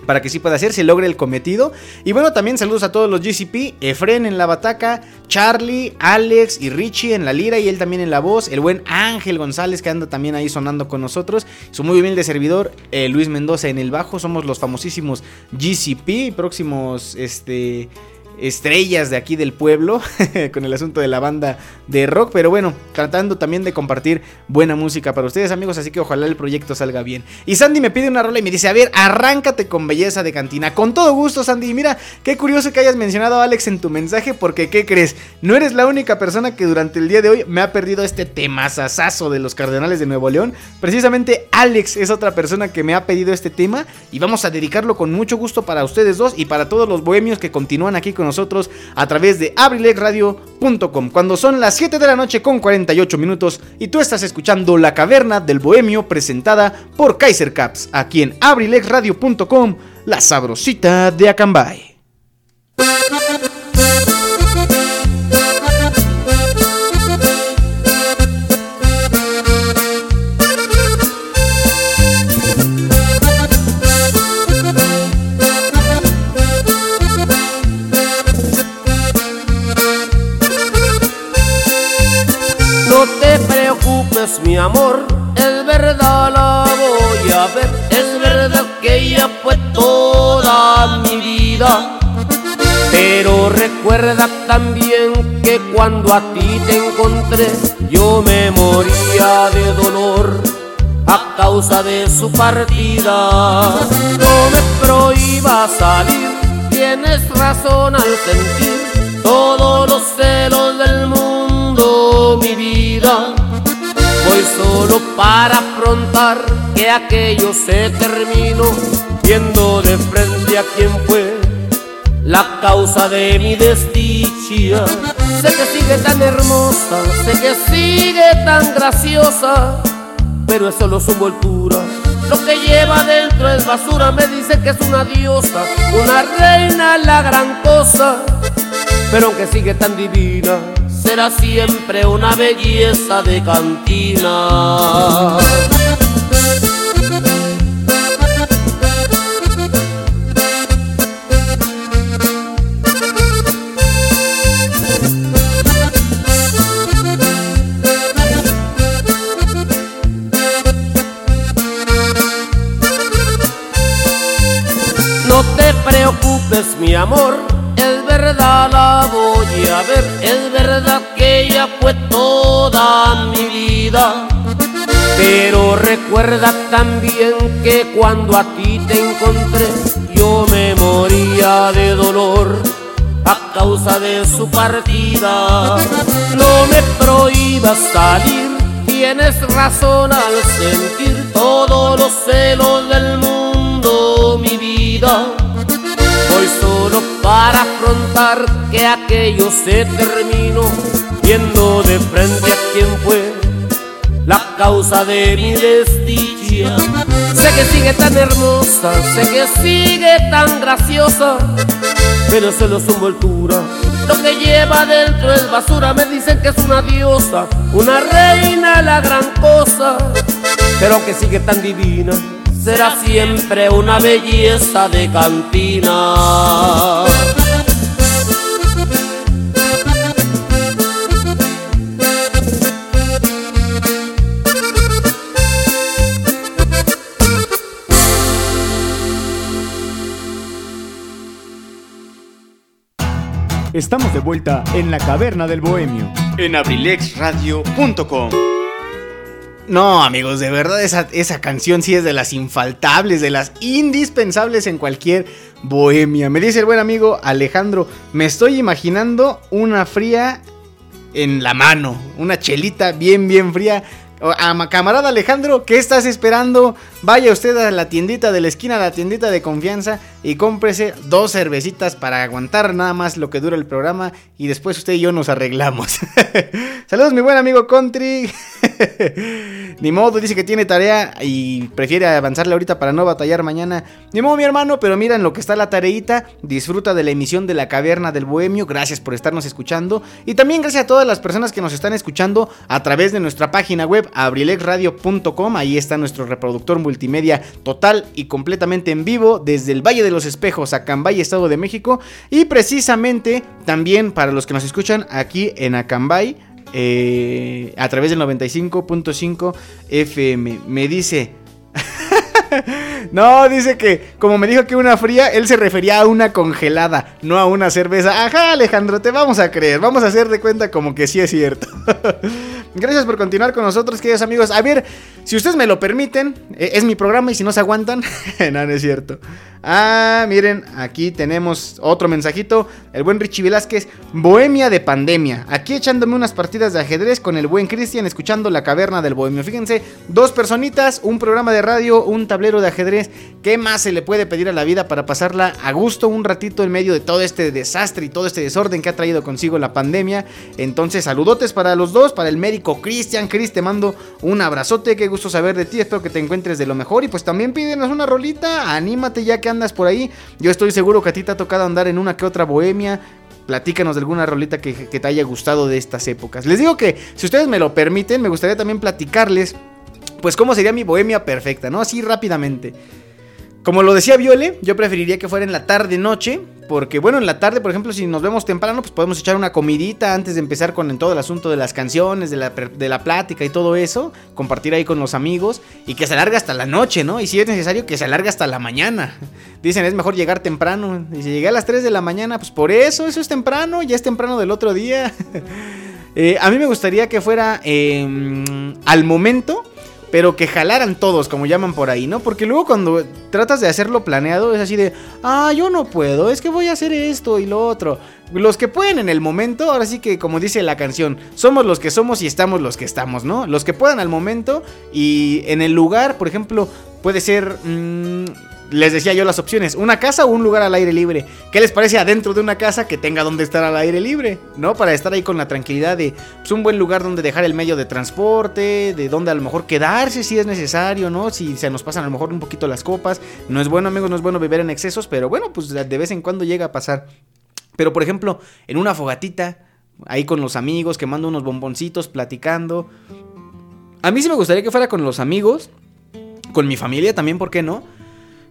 para que sí pueda hacer, se logre el cometido. Y bueno, también saludos a todos los GCP, Efren en la bataca, Charlie, Alex y Richie en la lira y él también en la voz, el buen Ángel González que anda también ahí sonando con nosotros, su muy humilde servidor eh, Luis Mendoza en el bajo, somos los famosísimos GCP, próximos este estrellas de aquí del pueblo con el asunto de la banda de rock, pero bueno, tratando también de compartir buena música para ustedes amigos, así que ojalá el proyecto salga bien. Y Sandy me pide una rola y me dice, a ver, arráncate con belleza de cantina. Con todo gusto Sandy, mira, qué curioso que hayas mencionado a Alex en tu mensaje, porque ¿qué crees? No eres la única persona que durante el día de hoy me ha perdido este temazazazo de los Cardenales de Nuevo León. Precisamente Alex es otra persona que me ha pedido este tema y vamos a dedicarlo con mucho gusto para ustedes dos y para todos los bohemios que continúan aquí con nosotros a través de abrilexradio.com. Cuando son las 7 de la noche con 48 minutos y tú estás escuchando La Caverna del Bohemio presentada por Kaiser Caps aquí en abrilexradio.com, la sabrosita de Acambay. Cuando a ti te encontré, yo me moría de dolor a causa de su partida. No me prohíba salir, tienes razón al sentir todos los celos del mundo, mi vida Voy solo para afrontar que aquello se terminó, viendo de frente a quien fue la causa de mi desdicha. Sé que sigue tan hermosa, sé que sigue tan graciosa, pero es solo su envoltura. Lo que lleva dentro es basura, me dice que es una diosa, una reina, la gran cosa. Pero aunque sigue tan divina, será siempre una belleza de cantina. Mi amor, es verdad la voy a ver, es verdad que ella fue toda mi vida. Pero recuerda también que cuando a ti te encontré, yo me moría de dolor a causa de su partida. No me prohíbas salir, tienes razón al sentir todos los celos del mundo, mi vida. Voy solo para afrontar que aquello se terminó, viendo de frente a quien fue la causa de mi desdicha. Sé que sigue tan hermosa, sé que sigue tan graciosa, pero solo su envoltura. Lo que lleva dentro es basura, me dicen que es una diosa, una reina, la gran cosa. Pero aunque sigue tan divina, será siempre una belleza de cantina. Estamos de vuelta en la caverna del bohemio en abrilexradio.com. No, amigos, de verdad esa, esa canción sí es de las infaltables, de las indispensables en cualquier bohemia. Me dice el buen amigo Alejandro, me estoy imaginando una fría en la mano, una chelita bien, bien fría. Camarada Alejandro, ¿qué estás esperando? Vaya usted a la tiendita de la esquina, a la tiendita de confianza y cómprese dos cervecitas para aguantar nada más lo que dura el programa y después usted y yo nos arreglamos. Saludos mi buen amigo Country. Ni modo, dice que tiene tarea y prefiere avanzarle ahorita para no batallar mañana. Ni modo mi hermano, pero mira en lo que está la tareita. Disfruta de la emisión de la caverna del bohemio. Gracias por estarnos escuchando. Y también gracias a todas las personas que nos están escuchando a través de nuestra página web abrilexradio.com. Ahí está nuestro reproductor multimedia total y completamente en vivo desde el Valle de los Espejos, Acambay, Estado de México. Y precisamente también para los que nos escuchan aquí en Acambay, eh, a través del 95.5 FM. Me dice... no, dice que como me dijo que una fría, él se refería a una congelada, no a una cerveza. Ajá, Alejandro, te vamos a creer. Vamos a hacer de cuenta como que sí es cierto. Gracias por continuar con nosotros, queridos amigos. A ver, si ustedes me lo permiten, eh, es mi programa y si no se aguantan, no, no es cierto. Ah, miren, aquí tenemos otro mensajito. El buen Richie Velázquez, Bohemia de pandemia. Aquí echándome unas partidas de ajedrez con el buen Cristian, escuchando la caverna del bohemio. Fíjense, dos personitas, un programa de radio, un tablero de ajedrez. ¿Qué más se le puede pedir a la vida para pasarla a gusto un ratito en medio de todo este desastre y todo este desorden que ha traído consigo la pandemia? Entonces, saludotes para los dos, para el médico Cristian. Cris, te mando un abrazote, qué gusto saber de ti. Espero que te encuentres de lo mejor. Y pues también pídenos una rolita, anímate ya que andas por ahí. Yo estoy seguro que a ti te ha tocado andar en una que otra bohemia. Platícanos de alguna rolita que, que te haya gustado de estas épocas. Les digo que, si ustedes me lo permiten, me gustaría también platicarles, pues cómo sería mi bohemia perfecta, ¿no? Así rápidamente. Como lo decía Viole, yo preferiría que fuera en la tarde-noche. Porque, bueno, en la tarde, por ejemplo, si nos vemos temprano, pues podemos echar una comidita antes de empezar con todo el asunto de las canciones, de la, de la plática y todo eso. Compartir ahí con los amigos. Y que se alargue hasta la noche, ¿no? Y si es necesario, que se alargue hasta la mañana. Dicen, es mejor llegar temprano. Y si llegué a las 3 de la mañana, pues por eso, eso es temprano. Ya es temprano del otro día. eh, a mí me gustaría que fuera eh, al momento pero que jalaran todos, como llaman por ahí, ¿no? Porque luego cuando tratas de hacerlo planeado es así de, ah, yo no puedo, es que voy a hacer esto y lo otro. Los que pueden en el momento, ahora sí que como dice la canción, somos los que somos y estamos los que estamos, ¿no? Los que puedan al momento y en el lugar, por ejemplo, puede ser... Mmm, les decía yo las opciones, una casa o un lugar al aire libre. ¿Qué les parece adentro de una casa que tenga donde estar al aire libre? ¿No? Para estar ahí con la tranquilidad de pues, un buen lugar donde dejar el medio de transporte, de donde a lo mejor quedarse si es necesario, ¿no? Si se nos pasan a lo mejor un poquito las copas. No es bueno, amigos, no es bueno beber en excesos, pero bueno, pues de vez en cuando llega a pasar. Pero por ejemplo, en una fogatita, ahí con los amigos, quemando unos bomboncitos, platicando. A mí sí me gustaría que fuera con los amigos, con mi familia también, ¿por qué no?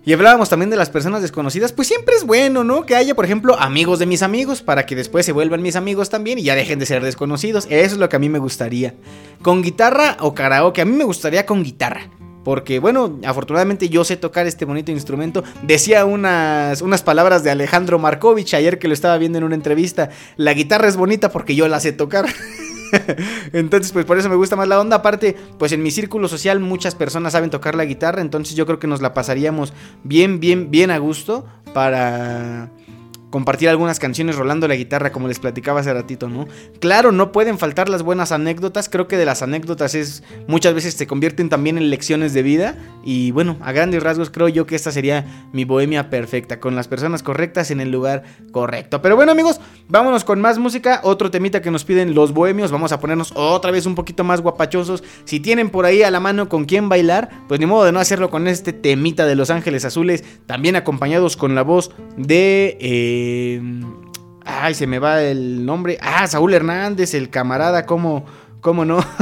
Y hablábamos también de las personas desconocidas, pues siempre es bueno, ¿no? Que haya, por ejemplo, amigos de mis amigos, para que después se vuelvan mis amigos también y ya dejen de ser desconocidos. Eso es lo que a mí me gustaría. Con guitarra o karaoke, a mí me gustaría con guitarra. Porque, bueno, afortunadamente yo sé tocar este bonito instrumento. Decía unas, unas palabras de Alejandro Markovich ayer que lo estaba viendo en una entrevista. La guitarra es bonita porque yo la sé tocar. entonces, pues por eso me gusta más la onda. Aparte, pues en mi círculo social muchas personas saben tocar la guitarra. Entonces yo creo que nos la pasaríamos bien, bien, bien a gusto para compartir algunas canciones rolando la guitarra, como les platicaba hace ratito, ¿no? Claro, no pueden faltar las buenas anécdotas, creo que de las anécdotas es muchas veces se convierten también en lecciones de vida y bueno, a grandes rasgos creo yo que esta sería mi bohemia perfecta, con las personas correctas en el lugar correcto. Pero bueno amigos, vámonos con más música, otro temita que nos piden los bohemios, vamos a ponernos otra vez un poquito más guapachosos, si tienen por ahí a la mano con quién bailar, pues ni modo de no hacerlo con este temita de Los Ángeles Azules, también acompañados con la voz de... Eh, ay, se me va el nombre. Ah, Saúl Hernández, el camarada, ¿cómo, cómo no?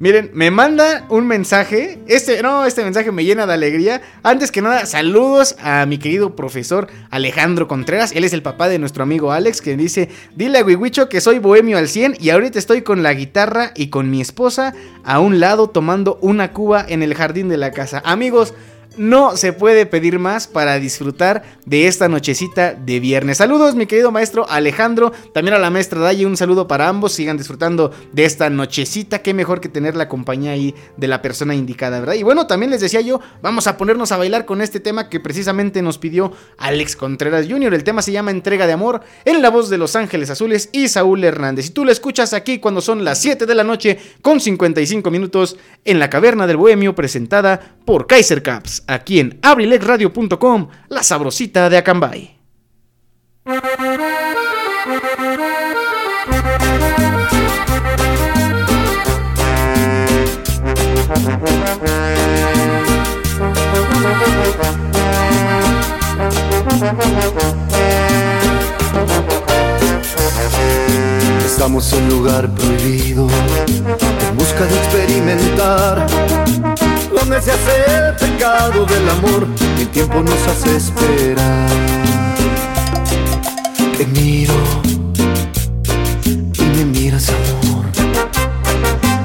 Miren, me manda un mensaje. Este, no, este mensaje me llena de alegría. Antes que nada, saludos a mi querido profesor Alejandro Contreras. Él es el papá de nuestro amigo Alex, que dice: Dile a Wiwicho que soy bohemio al 100 y ahorita estoy con la guitarra y con mi esposa a un lado tomando una cuba en el jardín de la casa. Amigos, no se puede pedir más para disfrutar de esta nochecita de viernes. Saludos, mi querido maestro Alejandro. También a la maestra Daye, un saludo para ambos. Sigan disfrutando de esta nochecita. Qué mejor que tener la compañía ahí de la persona indicada, ¿verdad? Y bueno, también les decía yo, vamos a ponernos a bailar con este tema que precisamente nos pidió Alex Contreras Jr. El tema se llama Entrega de Amor en la voz de Los Ángeles Azules y Saúl Hernández. Y tú lo escuchas aquí cuando son las 7 de la noche con 55 minutos en la Caverna del Bohemio presentada por Kaiser Caps aquí en abrilexradio.com, la sabrosita de Acambay. Estamos en lugar prohibido, en busca de experimentar donde se el pecado del amor, el tiempo nos hace esperar. Te miro y me miras amor.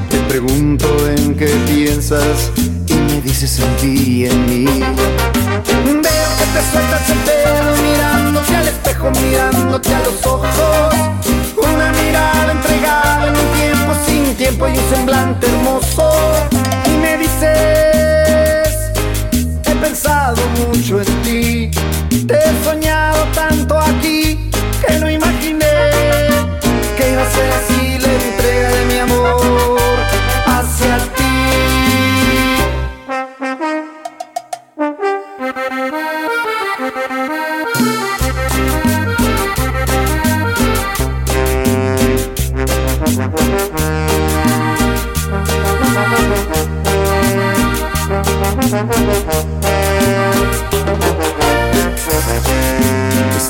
Te pregunto en qué piensas y me dices en ti y en mí. Veo que te sueltas el pelo mirándote al espejo, mirándote a los ojos. Una mirada entregada en un tiempo sin tiempo y un semblante hermoso. Y me dices pensado mucho en ti, te he soñado tanto aquí que no imaginé que iba a ser así la entrega de mi amor hacia ti.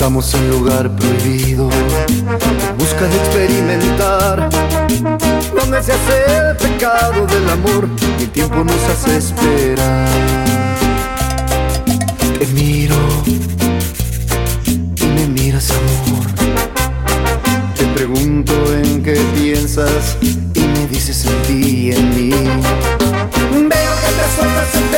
Estamos en lugar prohibido, en busca de experimentar, donde se hace el pecado del amor y el tiempo nos hace esperar. Te miro y me miras amor. Te pregunto en qué piensas y me dices en ti y en mí. Veo que te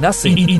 Universidad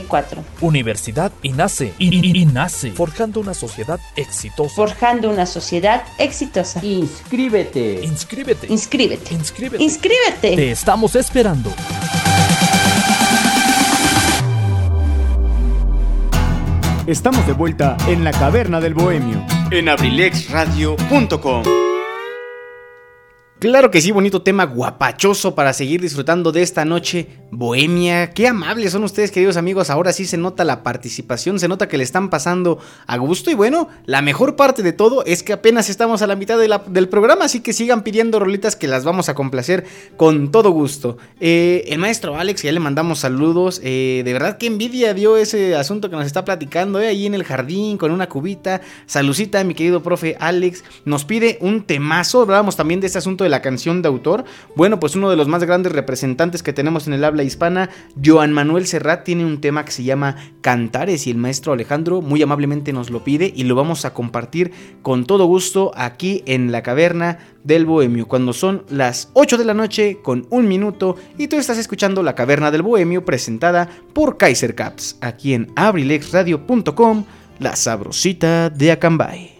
127 1964. Universidad INACE. I- INACE. Forjando una sociedad exitosa. Forjando una sociedad exitosa. Inscríbete. Inscríbete. Inscríbete. Inscríbete. Inscríbete. Te estamos esperando. Estamos de vuelta en la caverna del bohemio. En abrilexradio.com. Claro que sí, bonito tema guapachoso para seguir disfrutando de esta noche bohemia. Qué amables son ustedes, queridos amigos. Ahora sí se nota la participación, se nota que le están pasando a gusto. Y bueno, la mejor parte de todo es que apenas estamos a la mitad del programa, así que sigan pidiendo rolitas que las vamos a complacer con todo gusto. Eh, el maestro Alex, ya le mandamos saludos. eh, de verdad, qué envidia dio ese asunto que nos está platicando eh, ahí en el jardín con una cubita. Salucita, mi querido profe Alex. Nos pide un temazo. Hablábamos también de este asunto de la canción de autor. Bueno, pues uno de los más grandes representantes que tenemos en el habla hispana, Joan Manuel Serrat, tiene un tema que se llama Cantares y el maestro Alejandro muy amablemente nos lo pide y lo vamos a compartir con todo gusto aquí en la caverna del Bohemio, cuando son las 8 de la noche con un minuto y tú estás escuchando la caverna del Bohemio presentada por Kaiser Caps, aquí en abrilexradio.com, la sabrosita de Acambay.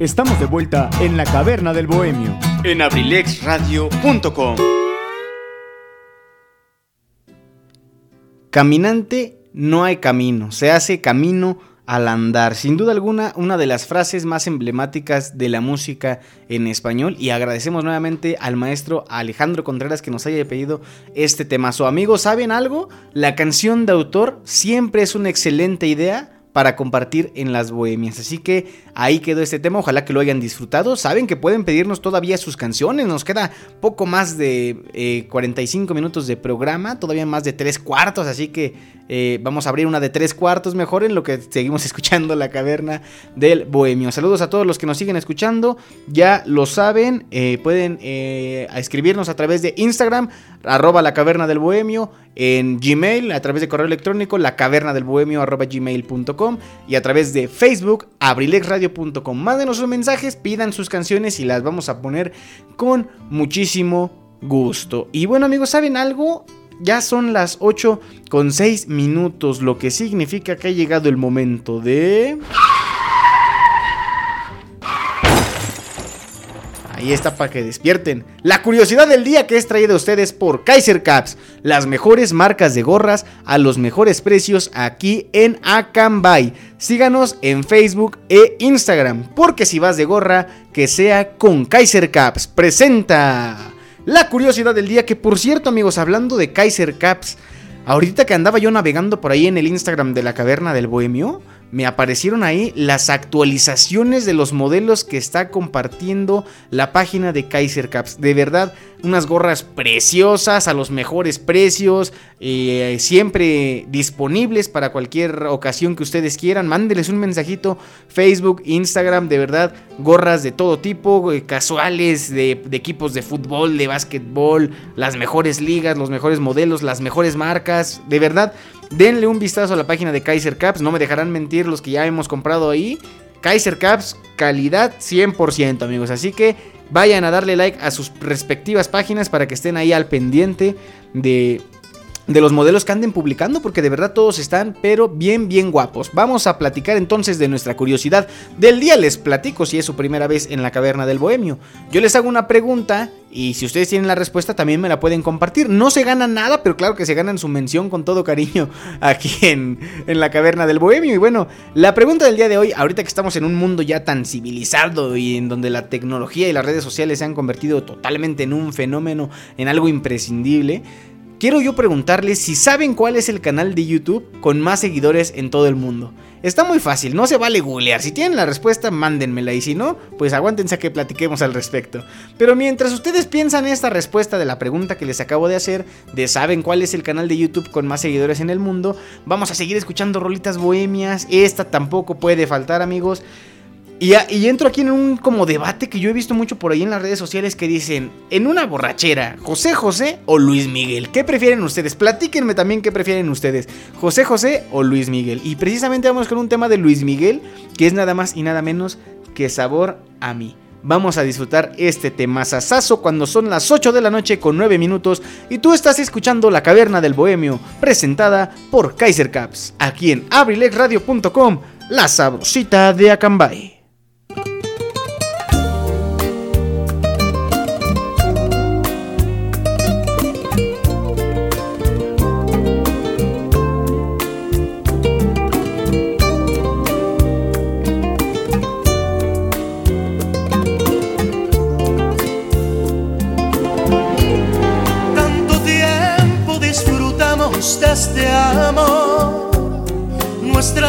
Estamos de vuelta en la caverna del bohemio. En abrilexradio.com. Caminante no hay camino, se hace camino al andar. Sin duda alguna, una de las frases más emblemáticas de la música en español. Y agradecemos nuevamente al maestro Alejandro Contreras que nos haya pedido este temazo. Amigos, ¿saben algo? La canción de autor siempre es una excelente idea para compartir en las bohemias. Así que ahí quedó este tema, ojalá que lo hayan disfrutado. Saben que pueden pedirnos todavía sus canciones, nos queda poco más de eh, 45 minutos de programa, todavía más de 3 cuartos, así que eh, vamos a abrir una de 3 cuartos mejor en lo que seguimos escuchando la caverna del bohemio. Saludos a todos los que nos siguen escuchando, ya lo saben, eh, pueden eh, escribirnos a través de Instagram, arroba la caverna del bohemio, en Gmail, a través de correo electrónico, la caverna del bohemio arroba gmail.com y a través de Facebook, abrilexradio.com. Mándenos sus mensajes, pidan sus canciones y las vamos a poner con muchísimo gusto. Y bueno amigos, ¿saben algo? Ya son las 8 con 6 minutos, lo que significa que ha llegado el momento de... Ahí está para que despierten. La curiosidad del día que es traída a ustedes por Kaiser Caps. Las mejores marcas de gorras a los mejores precios aquí en Acambay. Síganos en Facebook e Instagram. Porque si vas de gorra, que sea con Kaiser Caps. Presenta la curiosidad del día. Que por cierto, amigos, hablando de Kaiser Caps. Ahorita que andaba yo navegando por ahí en el Instagram de la caverna del Bohemio me aparecieron ahí las actualizaciones de los modelos que está compartiendo la página de Kaiser Caps. De verdad, unas gorras preciosas a los mejores precios, eh, siempre disponibles para cualquier ocasión que ustedes quieran. Mándeles un mensajito, Facebook, Instagram, de verdad, gorras de todo tipo, eh, casuales, de, de equipos de fútbol, de básquetbol, las mejores ligas, los mejores modelos, las mejores marcas, de verdad. Denle un vistazo a la página de Kaiser Caps, no me dejarán mentir los que ya hemos comprado ahí. Kaiser Caps, calidad 100%, amigos. Así que vayan a darle like a sus respectivas páginas para que estén ahí al pendiente de, de los modelos que anden publicando, porque de verdad todos están, pero bien, bien guapos. Vamos a platicar entonces de nuestra curiosidad del día. Les platico si es su primera vez en la caverna del bohemio. Yo les hago una pregunta y si ustedes tienen la respuesta también me la pueden compartir. No se gana nada, pero claro que se ganan su mención con todo cariño aquí en, en la caverna del bohemio. Y bueno, la pregunta del día de hoy, ahorita que estamos en un mundo ya tan civilizado y en donde la tecnología y las redes sociales se han convertido totalmente en un fenómeno, en algo imprescindible. Quiero yo preguntarles si saben cuál es el canal de YouTube con más seguidores en todo el mundo. Está muy fácil, no se vale googlear. Si tienen la respuesta, mándenmela. Y si no, pues aguántense a que platiquemos al respecto. Pero mientras ustedes piensan esta respuesta de la pregunta que les acabo de hacer, de saben cuál es el canal de YouTube con más seguidores en el mundo, vamos a seguir escuchando rolitas bohemias. Esta tampoco puede faltar, amigos. Y, entro aquí en un como debate que yo he visto mucho por ahí en las redes sociales que dicen, en una borrachera, José José o Luis Miguel. ¿Qué prefieren ustedes? Platíquenme también qué prefieren ustedes, José José o Luis Miguel. Y precisamente vamos con un tema de Luis Miguel, que es nada más y nada menos que sabor a mí. Vamos a disfrutar este tema sasazo cuando son las 8 de la noche con 9 minutos y tú estás escuchando La Caverna del Bohemio, presentada por Kaiser Caps, aquí en abrilexradio.com, la sabrosita de Acambay.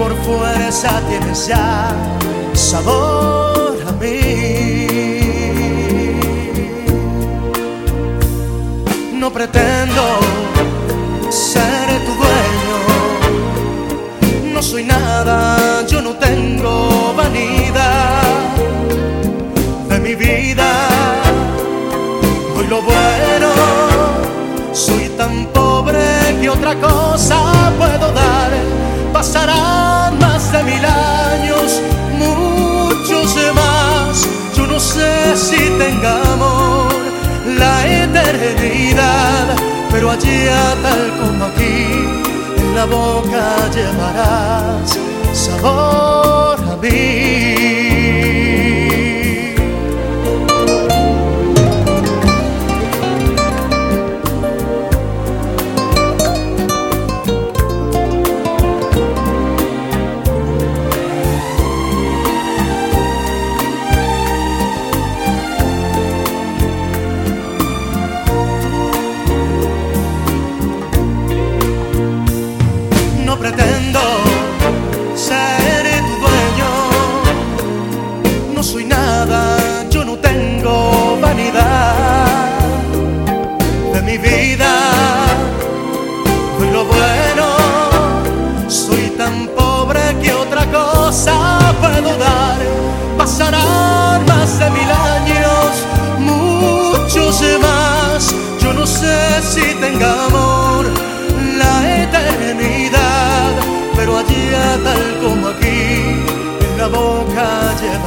por fuerza tienes ya sabor a mí. No pretendo ser tu dueño, no soy nada, yo no tengo vanidad de mi vida. Doy lo bueno, soy tan pobre que otra cosa puedo dar. Pasarán más de mil años, muchos más. Yo no sé si tengamos la eternidad, pero allá tal como aquí, en la boca llevarás sabor a mí.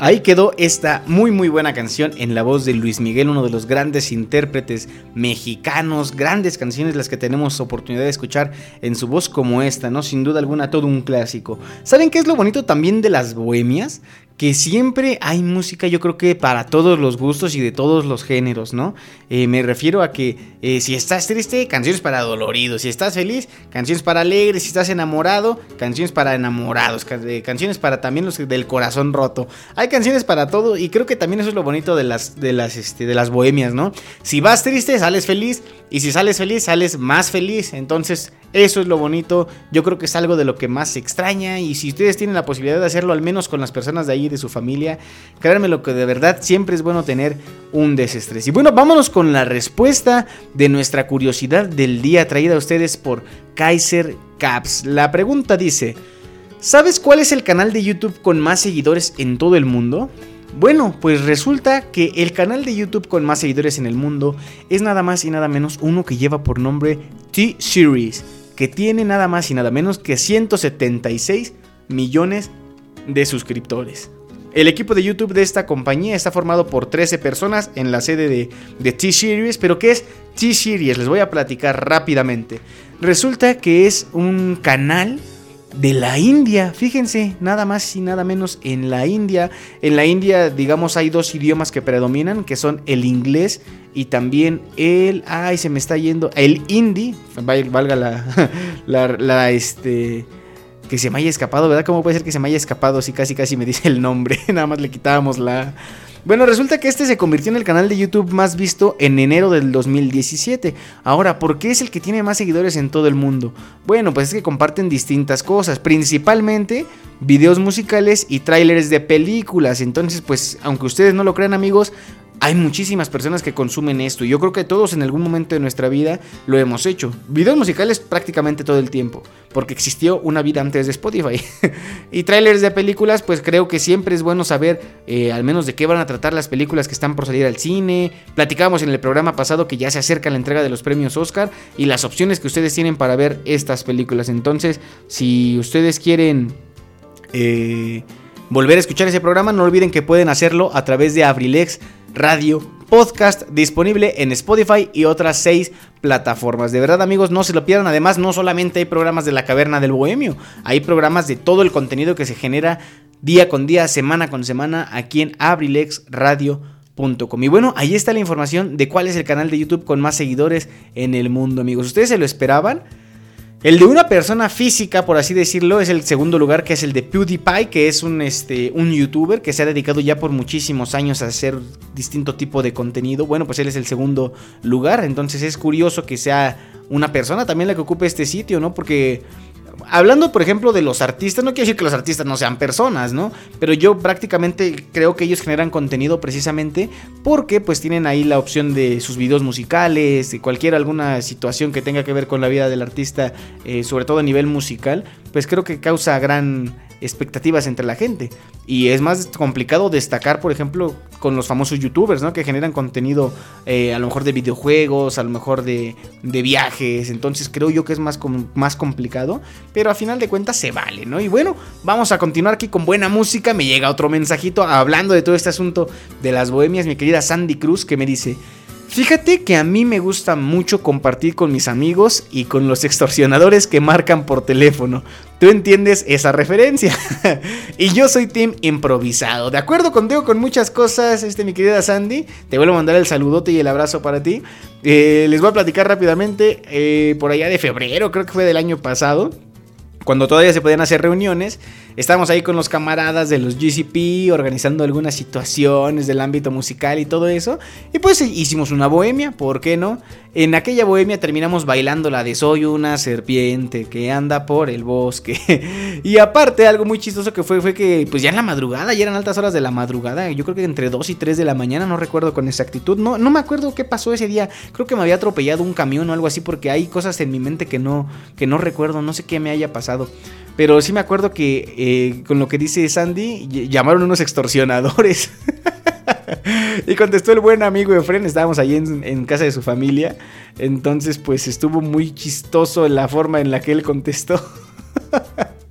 Ahí quedó esta muy muy buena canción en la voz de Luis Miguel, uno de los grandes intérpretes mexicanos, grandes canciones las que tenemos oportunidad de escuchar en su voz como esta, ¿no? Sin duda alguna todo un clásico. ¿Saben qué es lo bonito también de las bohemias? Que siempre hay música, yo creo que para todos los gustos y de todos los géneros, ¿no? Eh, me refiero a que eh, si estás triste, canciones para doloridos, si estás feliz, canciones para alegres, si estás enamorado, canciones para enamorados, ca- eh, canciones para también los del corazón roto. Hay canciones para todo y creo que también eso es lo bonito de las, de las, este, de las bohemias, ¿no? Si vas triste, sales feliz y si sales feliz, sales más feliz. Entonces, eso es lo bonito. Yo creo que es algo de lo que más se extraña. Y si ustedes tienen la posibilidad de hacerlo, al menos con las personas de ahí, de su familia, créanme lo que de verdad siempre es bueno tener un desestrés. Y bueno, vámonos con la respuesta de nuestra curiosidad del día traída a ustedes por Kaiser Caps. La pregunta dice: ¿Sabes cuál es el canal de YouTube con más seguidores en todo el mundo? Bueno, pues resulta que el canal de YouTube con más seguidores en el mundo es nada más y nada menos uno que lleva por nombre T-Series, que tiene nada más y nada menos que 176 millones de suscriptores. El equipo de YouTube de esta compañía está formado por 13 personas en la sede de, T-Series, pero ¿qué es T-Series? Les voy a platicar rápidamente. Resulta que es un canal de la India. Fíjense, nada más y nada menos en la India. En la India, digamos, hay dos idiomas que predominan, que son el inglés y también el... Ay, se me está yendo. El hindi. val- Valga la... la, la, este... Que se me haya escapado, ¿verdad? ¿Cómo puede ser que se me haya escapado si casi casi me dice el nombre? Nada más le quitábamos la... Bueno, resulta que este se convirtió en el canal de YouTube más visto en enero del 2017. Ahora, ¿por qué es el que tiene más seguidores en todo el mundo? Bueno, pues es que comparten distintas cosas, principalmente videos musicales y trailers de películas. Entonces, pues, aunque ustedes no lo crean amigos, hay muchísimas personas que consumen esto. Y yo creo que todos en algún momento de nuestra vida lo hemos hecho. Videos musicales prácticamente todo el tiempo, porque existió una vida antes de Spotify. y trailers de películas, pues creo que siempre es bueno saber eh, al menos de qué van a tratar las películas que están por salir al cine. Platicábamos en el programa pasado que ya se acerca la entrega de los premios Oscar y las opciones que ustedes tienen para ver estas películas. Entonces, si ustedes quieren... Eh, volver a escuchar ese programa, no olviden que pueden hacerlo a través de Abrilex Radio Podcast disponible en Spotify y otras seis plataformas. De verdad amigos, no se lo pierdan. Además, no solamente hay programas de la Caverna del Bohemio, hay programas de todo el contenido que se genera día con día, semana con semana aquí en abrilexradio.com. Y bueno, ahí está la información de cuál es el canal de YouTube con más seguidores en el mundo, amigos. ¿Ustedes se lo esperaban? El de una persona física, por así decirlo, es el segundo lugar, que es el de PewDiePie, que es un, este, un youtuber que se ha dedicado ya por muchísimos años a hacer distinto tipo de contenido. Bueno, pues él es el segundo lugar, entonces es curioso que sea una persona también la que ocupe este sitio, ¿no? Porque hablando, por ejemplo, de los artistas, no quiero decir que los artistas no sean personas, ¿no? Pero yo prácticamente creo que ellos generan contenido precisamente porque pues tienen ahí la opción de sus videos musicales, de cualquier alguna situación que tenga que ver con la vida del artista, eh, sobre todo a nivel musical, pues creo que causa gran expectativas entre la gente. Y es más complicado destacar, por ejemplo, con los famosos youtubers, ¿no? Que generan contenido eh, a lo mejor de videojuegos, a lo mejor de, viajes. Entonces creo yo que es más, más complicado. Pero a final de cuentas se vale, ¿no? Y bueno, vamos a continuar aquí con buena música. Me llega otro mensajito hablando de todo este asunto de las bohemias. Mi querida Sandy Cruz que me dice... Fíjate que a mí me gusta mucho compartir con mis amigos y con los extorsionadores que marcan por teléfono. Tú entiendes esa referencia. y yo soy team improvisado. De acuerdo contigo con muchas cosas, este, mi querida Sandy. Te vuelvo a mandar el saludote y el abrazo para ti. Eh, les voy a platicar rápidamente. Eh, por allá de febrero, creo que fue del año pasado. Cuando todavía se podían hacer reuniones, Estamos ahí con los camaradas de los GCP organizando algunas situaciones del ámbito musical y todo eso. Y pues hicimos una bohemia, ¿por qué no? En aquella bohemia terminamos bailando la de Soy una serpiente que anda por el bosque. y aparte, algo muy chistoso que fue fue que pues ya en la madrugada, ya eran altas horas de la madrugada, yo creo que entre 2 y 3 de la mañana, no recuerdo con exactitud. No, no me acuerdo qué pasó ese día. Creo que me había atropellado un camión o algo así porque hay cosas en mi mente que no, que no recuerdo, no sé qué me haya pasado. Pero sí me acuerdo que eh, con lo que dice Sandy, llamaron unos extorsionadores. y contestó el buen amigo Efren, estábamos ahí en, en, casa de su familia. Entonces, pues estuvo muy chistoso la forma en la que él contestó.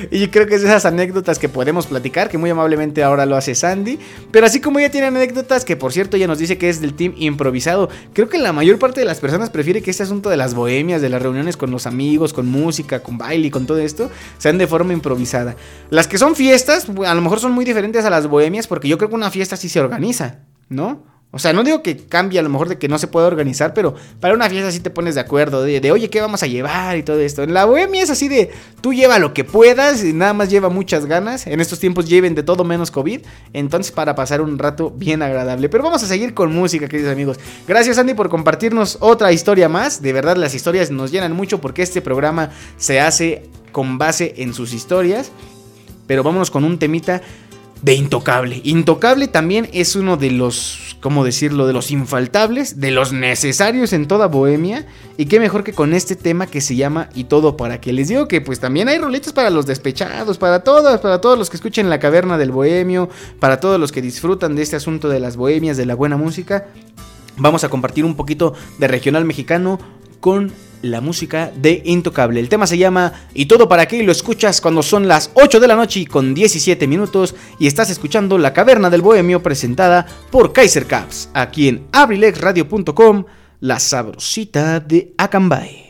Y creo que es esas anécdotas que podemos platicar, que muy amablemente ahora lo hace Sandy. Pero así como ella tiene anécdotas, que por cierto ella nos dice que es del team improvisado, creo que la mayor parte de las personas prefiere que este asunto de las bohemias, de las reuniones con los amigos, con música, con baile, con todo esto, sean de forma improvisada. Las que son fiestas, a lo mejor son muy diferentes a las bohemias, porque yo creo que una fiesta sí se organiza, ¿no? O sea, no digo que cambie a lo mejor de que no se pueda organizar, pero para una fiesta sí te pones de acuerdo, de, oye, ¿qué vamos a llevar? y todo esto. En la bohemia es así de, tú lleva lo que puedas y nada más lleva muchas ganas. En estos tiempos lleven de todo menos COVID. Entonces, para pasar un rato bien agradable. Pero vamos a seguir con música, queridos amigos. Gracias, Andy, por compartirnos otra historia más. De verdad, las historias nos llenan mucho porque este programa se hace con base en sus historias. Pero vámonos con un temita de Intocable. Intocable también es uno de los, ¿cómo decirlo?, de los infaltables, de los necesarios en toda Bohemia. Y qué mejor que con este tema que se llama Y todo para que les digo que pues también hay roletas para los despechados, para todos, para todos los que escuchen la caverna del bohemio, para todos los que disfrutan de este asunto de las bohemias, de la buena música. Vamos a compartir un poquito de regional mexicano con la música de Intocable. El tema se llama Y todo para qué lo escuchas cuando son las 8 de la noche y con 17 minutos y estás escuchando La Caverna del Bohemio presentada por Kaiser Caps, aquí en abrilexradio.com, la sabrosita de Acambay.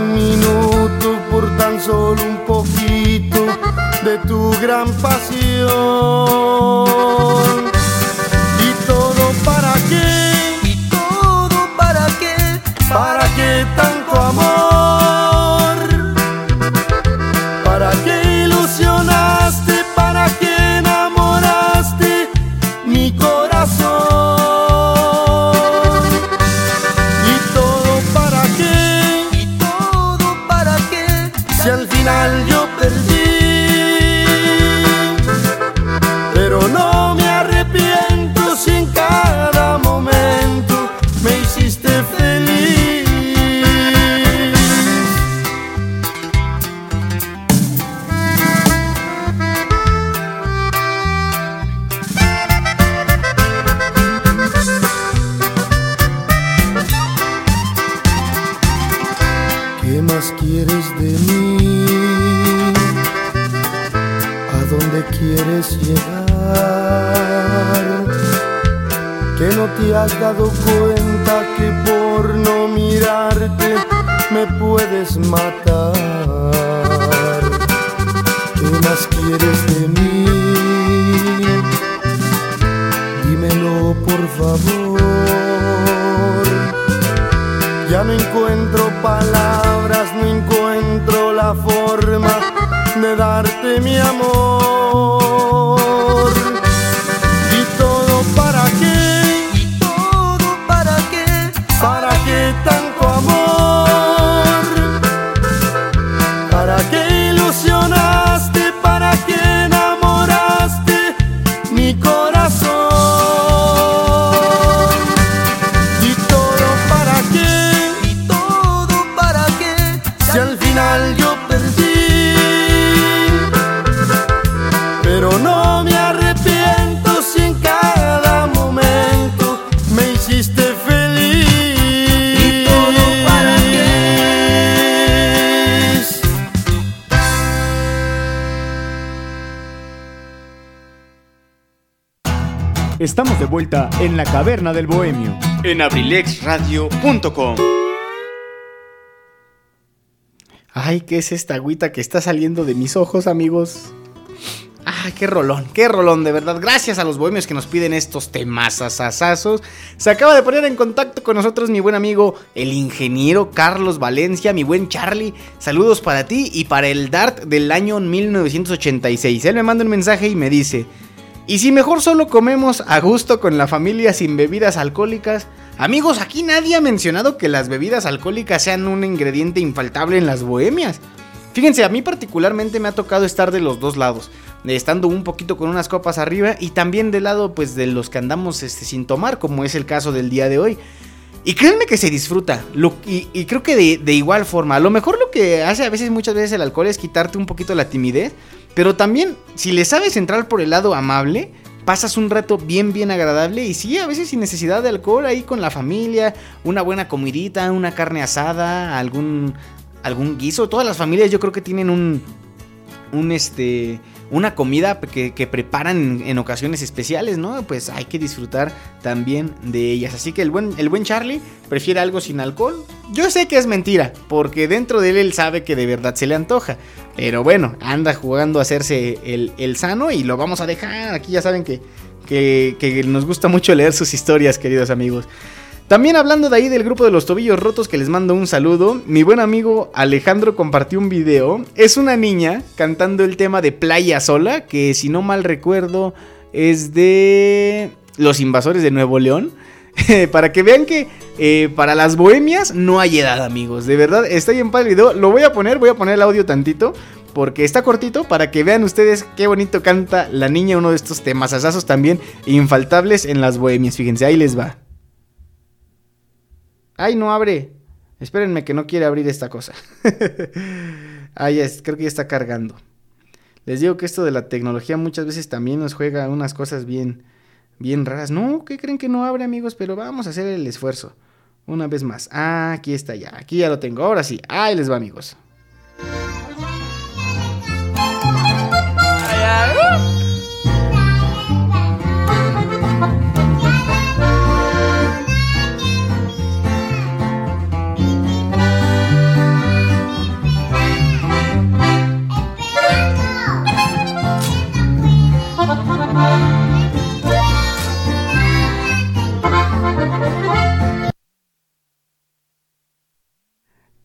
solo un poquito de tu gran pasión. Caverna del bohemio. En abrilexradio.com. Ay, ¿qué es esta agüita que está saliendo de mis ojos, amigos? Ay, qué rolón, qué rolón, de verdad. Gracias a los bohemios que nos piden estos temasasazazos. Se acaba de poner en contacto con nosotros mi buen amigo, el ingeniero Carlos Valencia, mi buen Charlie. Saludos para ti y para el DART del año 1986. Él me manda un mensaje y me dice: ¿Y si mejor solo comemos a gusto con la familia sin bebidas alcohólicas? Amigos, aquí nadie ha mencionado que las bebidas alcohólicas sean un ingrediente infaltable en las bohemias. Fíjense, a mí particularmente me ha tocado estar de los dos lados, estando un poquito con unas copas arriba y también del lado pues de los que andamos este, sin tomar, como es el caso del día de hoy. Y créanme que se disfruta, lo- y, y creo que de, de igual forma, a lo mejor lo que hace a veces, muchas veces el alcohol es quitarte un poquito la timidez, pero también si le sabes entrar por el lado amable, pasas un rato bien, bien agradable y sí, a veces sin necesidad de alcohol, ahí con la familia, una buena comidita, una carne asada, algún, algún guiso. Todas las familias yo creo que tienen un, un este, una comida que, que preparan en, ocasiones especiales, ¿no? Pues hay que disfrutar también de ellas. Así que el buen, el buen Charlie prefiere algo sin alcohol. Yo sé que es mentira, porque dentro de él él sabe que de verdad se le antoja. Pero bueno, anda jugando a hacerse el, el sano y lo vamos a dejar. Aquí ya saben que, que nos gusta mucho leer sus historias, queridos amigos. También hablando de ahí del grupo de los tobillos rotos que les mando un saludo, mi buen amigo Alejandro compartió un video. Es una niña cantando el tema de Playa Sola, que si no mal recuerdo es de Los Invasores de Nuevo León. para que vean que eh, para las bohemias no hay edad, amigos. De verdad, está bien padre el video. Lo voy a poner, voy a poner el audio tantito. Porque está cortito para que vean ustedes qué bonito canta la niña uno de estos temas asazos también infaltables en las bohemias. Fíjense, ahí les va. Ay, no abre. Espérenme que no quiere abrir esta cosa. Ay, es, creo que ya está cargando. Les digo que esto de la tecnología muchas veces también nos juega unas cosas bien, bien raras. No, ¿qué creen que no abre, amigos? Pero vamos a hacer el esfuerzo. Una vez más. Ah, aquí está ya. Aquí ya lo tengo. Ahora sí. Ahí les va, amigos.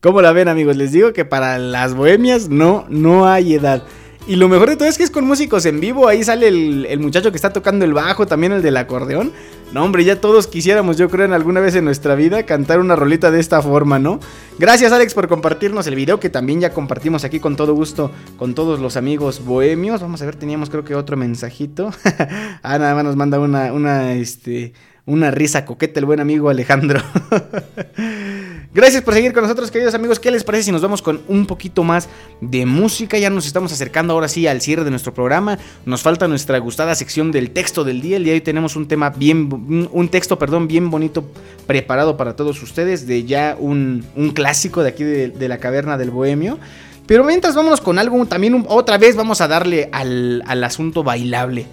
¿Cómo la ven amigos? Les digo que para las bohemias no, no hay edad. Y lo mejor de todo es que es con músicos en vivo. Ahí sale el, muchacho que está tocando el bajo, también el del acordeón. No, hombre, ya todos quisiéramos, yo creo, en alguna vez en nuestra vida cantar una rolita de esta forma, ¿no? Gracias, Alex, por compartirnos el video que también ya compartimos aquí con todo gusto con todos los amigos bohemios. Vamos a ver, teníamos creo que otro mensajito. ah, nada más nos manda una, una, este, una risa coqueta el buen amigo Alejandro. Gracias por seguir con nosotros, queridos amigos. ¿Qué les parece si nos vamos con un poquito más de música? Ya nos estamos acercando ahora sí al cierre de nuestro programa. Nos falta nuestra gustada sección del texto del día. El día de hoy tenemos un tema bien, un texto, perdón, bien bonito preparado para todos ustedes de ya un, clásico de aquí de, la caverna del bohemio. Pero mientras vámonos con algo, también otra vez vamos a darle al, al asunto bailable.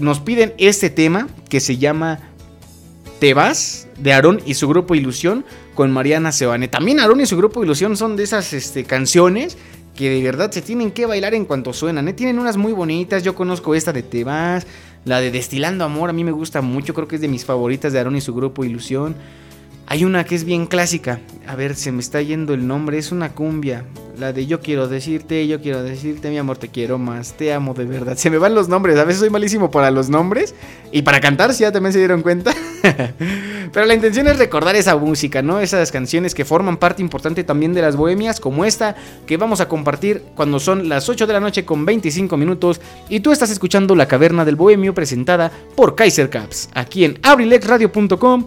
Nos piden este tema que se llama Te vas de Aarón y su grupo Ilusión con Mariana Sebane. También Aaron y su grupo Ilusión son de esas este, canciones que de verdad se tienen que bailar en cuanto suenan. ¿eh? Tienen unas muy bonitas. Yo conozco esta de Te vas, la de Destilando Amor. A mí me gusta mucho. Creo que es de mis favoritas de Aaron y su grupo Ilusión. Hay una que es bien clásica. A ver, se me está yendo el nombre. Es una cumbia. La de yo quiero decirte, yo quiero decirte, mi amor, te quiero más, te amo de verdad. Se me van los nombres. A veces soy malísimo para los nombres. Y para cantar, si ya también se dieron cuenta. Pero la intención es recordar esa música, ¿no? Esas canciones que forman parte importante también de las bohemias, como esta, que vamos a compartir cuando son las 8 de la noche con 25 minutos. Y tú estás escuchando La Caverna del Bohemio presentada por Kaiser Caps, aquí en abrilexradio.com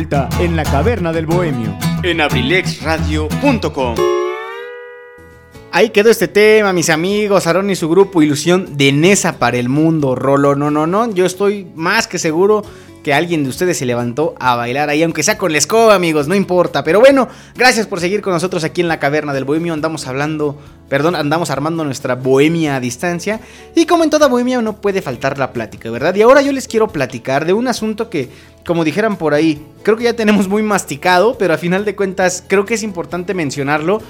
Vuelta en la caverna del bohemio. En abrilexradio.com. Ahí quedó este tema, mis amigos, Aaron y su grupo Ilusión de Nesa para el mundo. Rolo, no, no, no. Yo estoy más que seguro que alguien de ustedes se levantó a bailar ahí, aunque sea con la amigos, no importa. Pero bueno, gracias por seguir con nosotros aquí en la caverna del bohemio. Andamos hablando, perdón, andamos armando nuestra bohemia a distancia. Y como en toda bohemia no puede faltar la plática, ¿verdad? Y ahora yo les quiero platicar de un asunto que, como dijeran por ahí, creo que ya tenemos muy masticado, pero a final de cuentas creo que es importante mencionarlo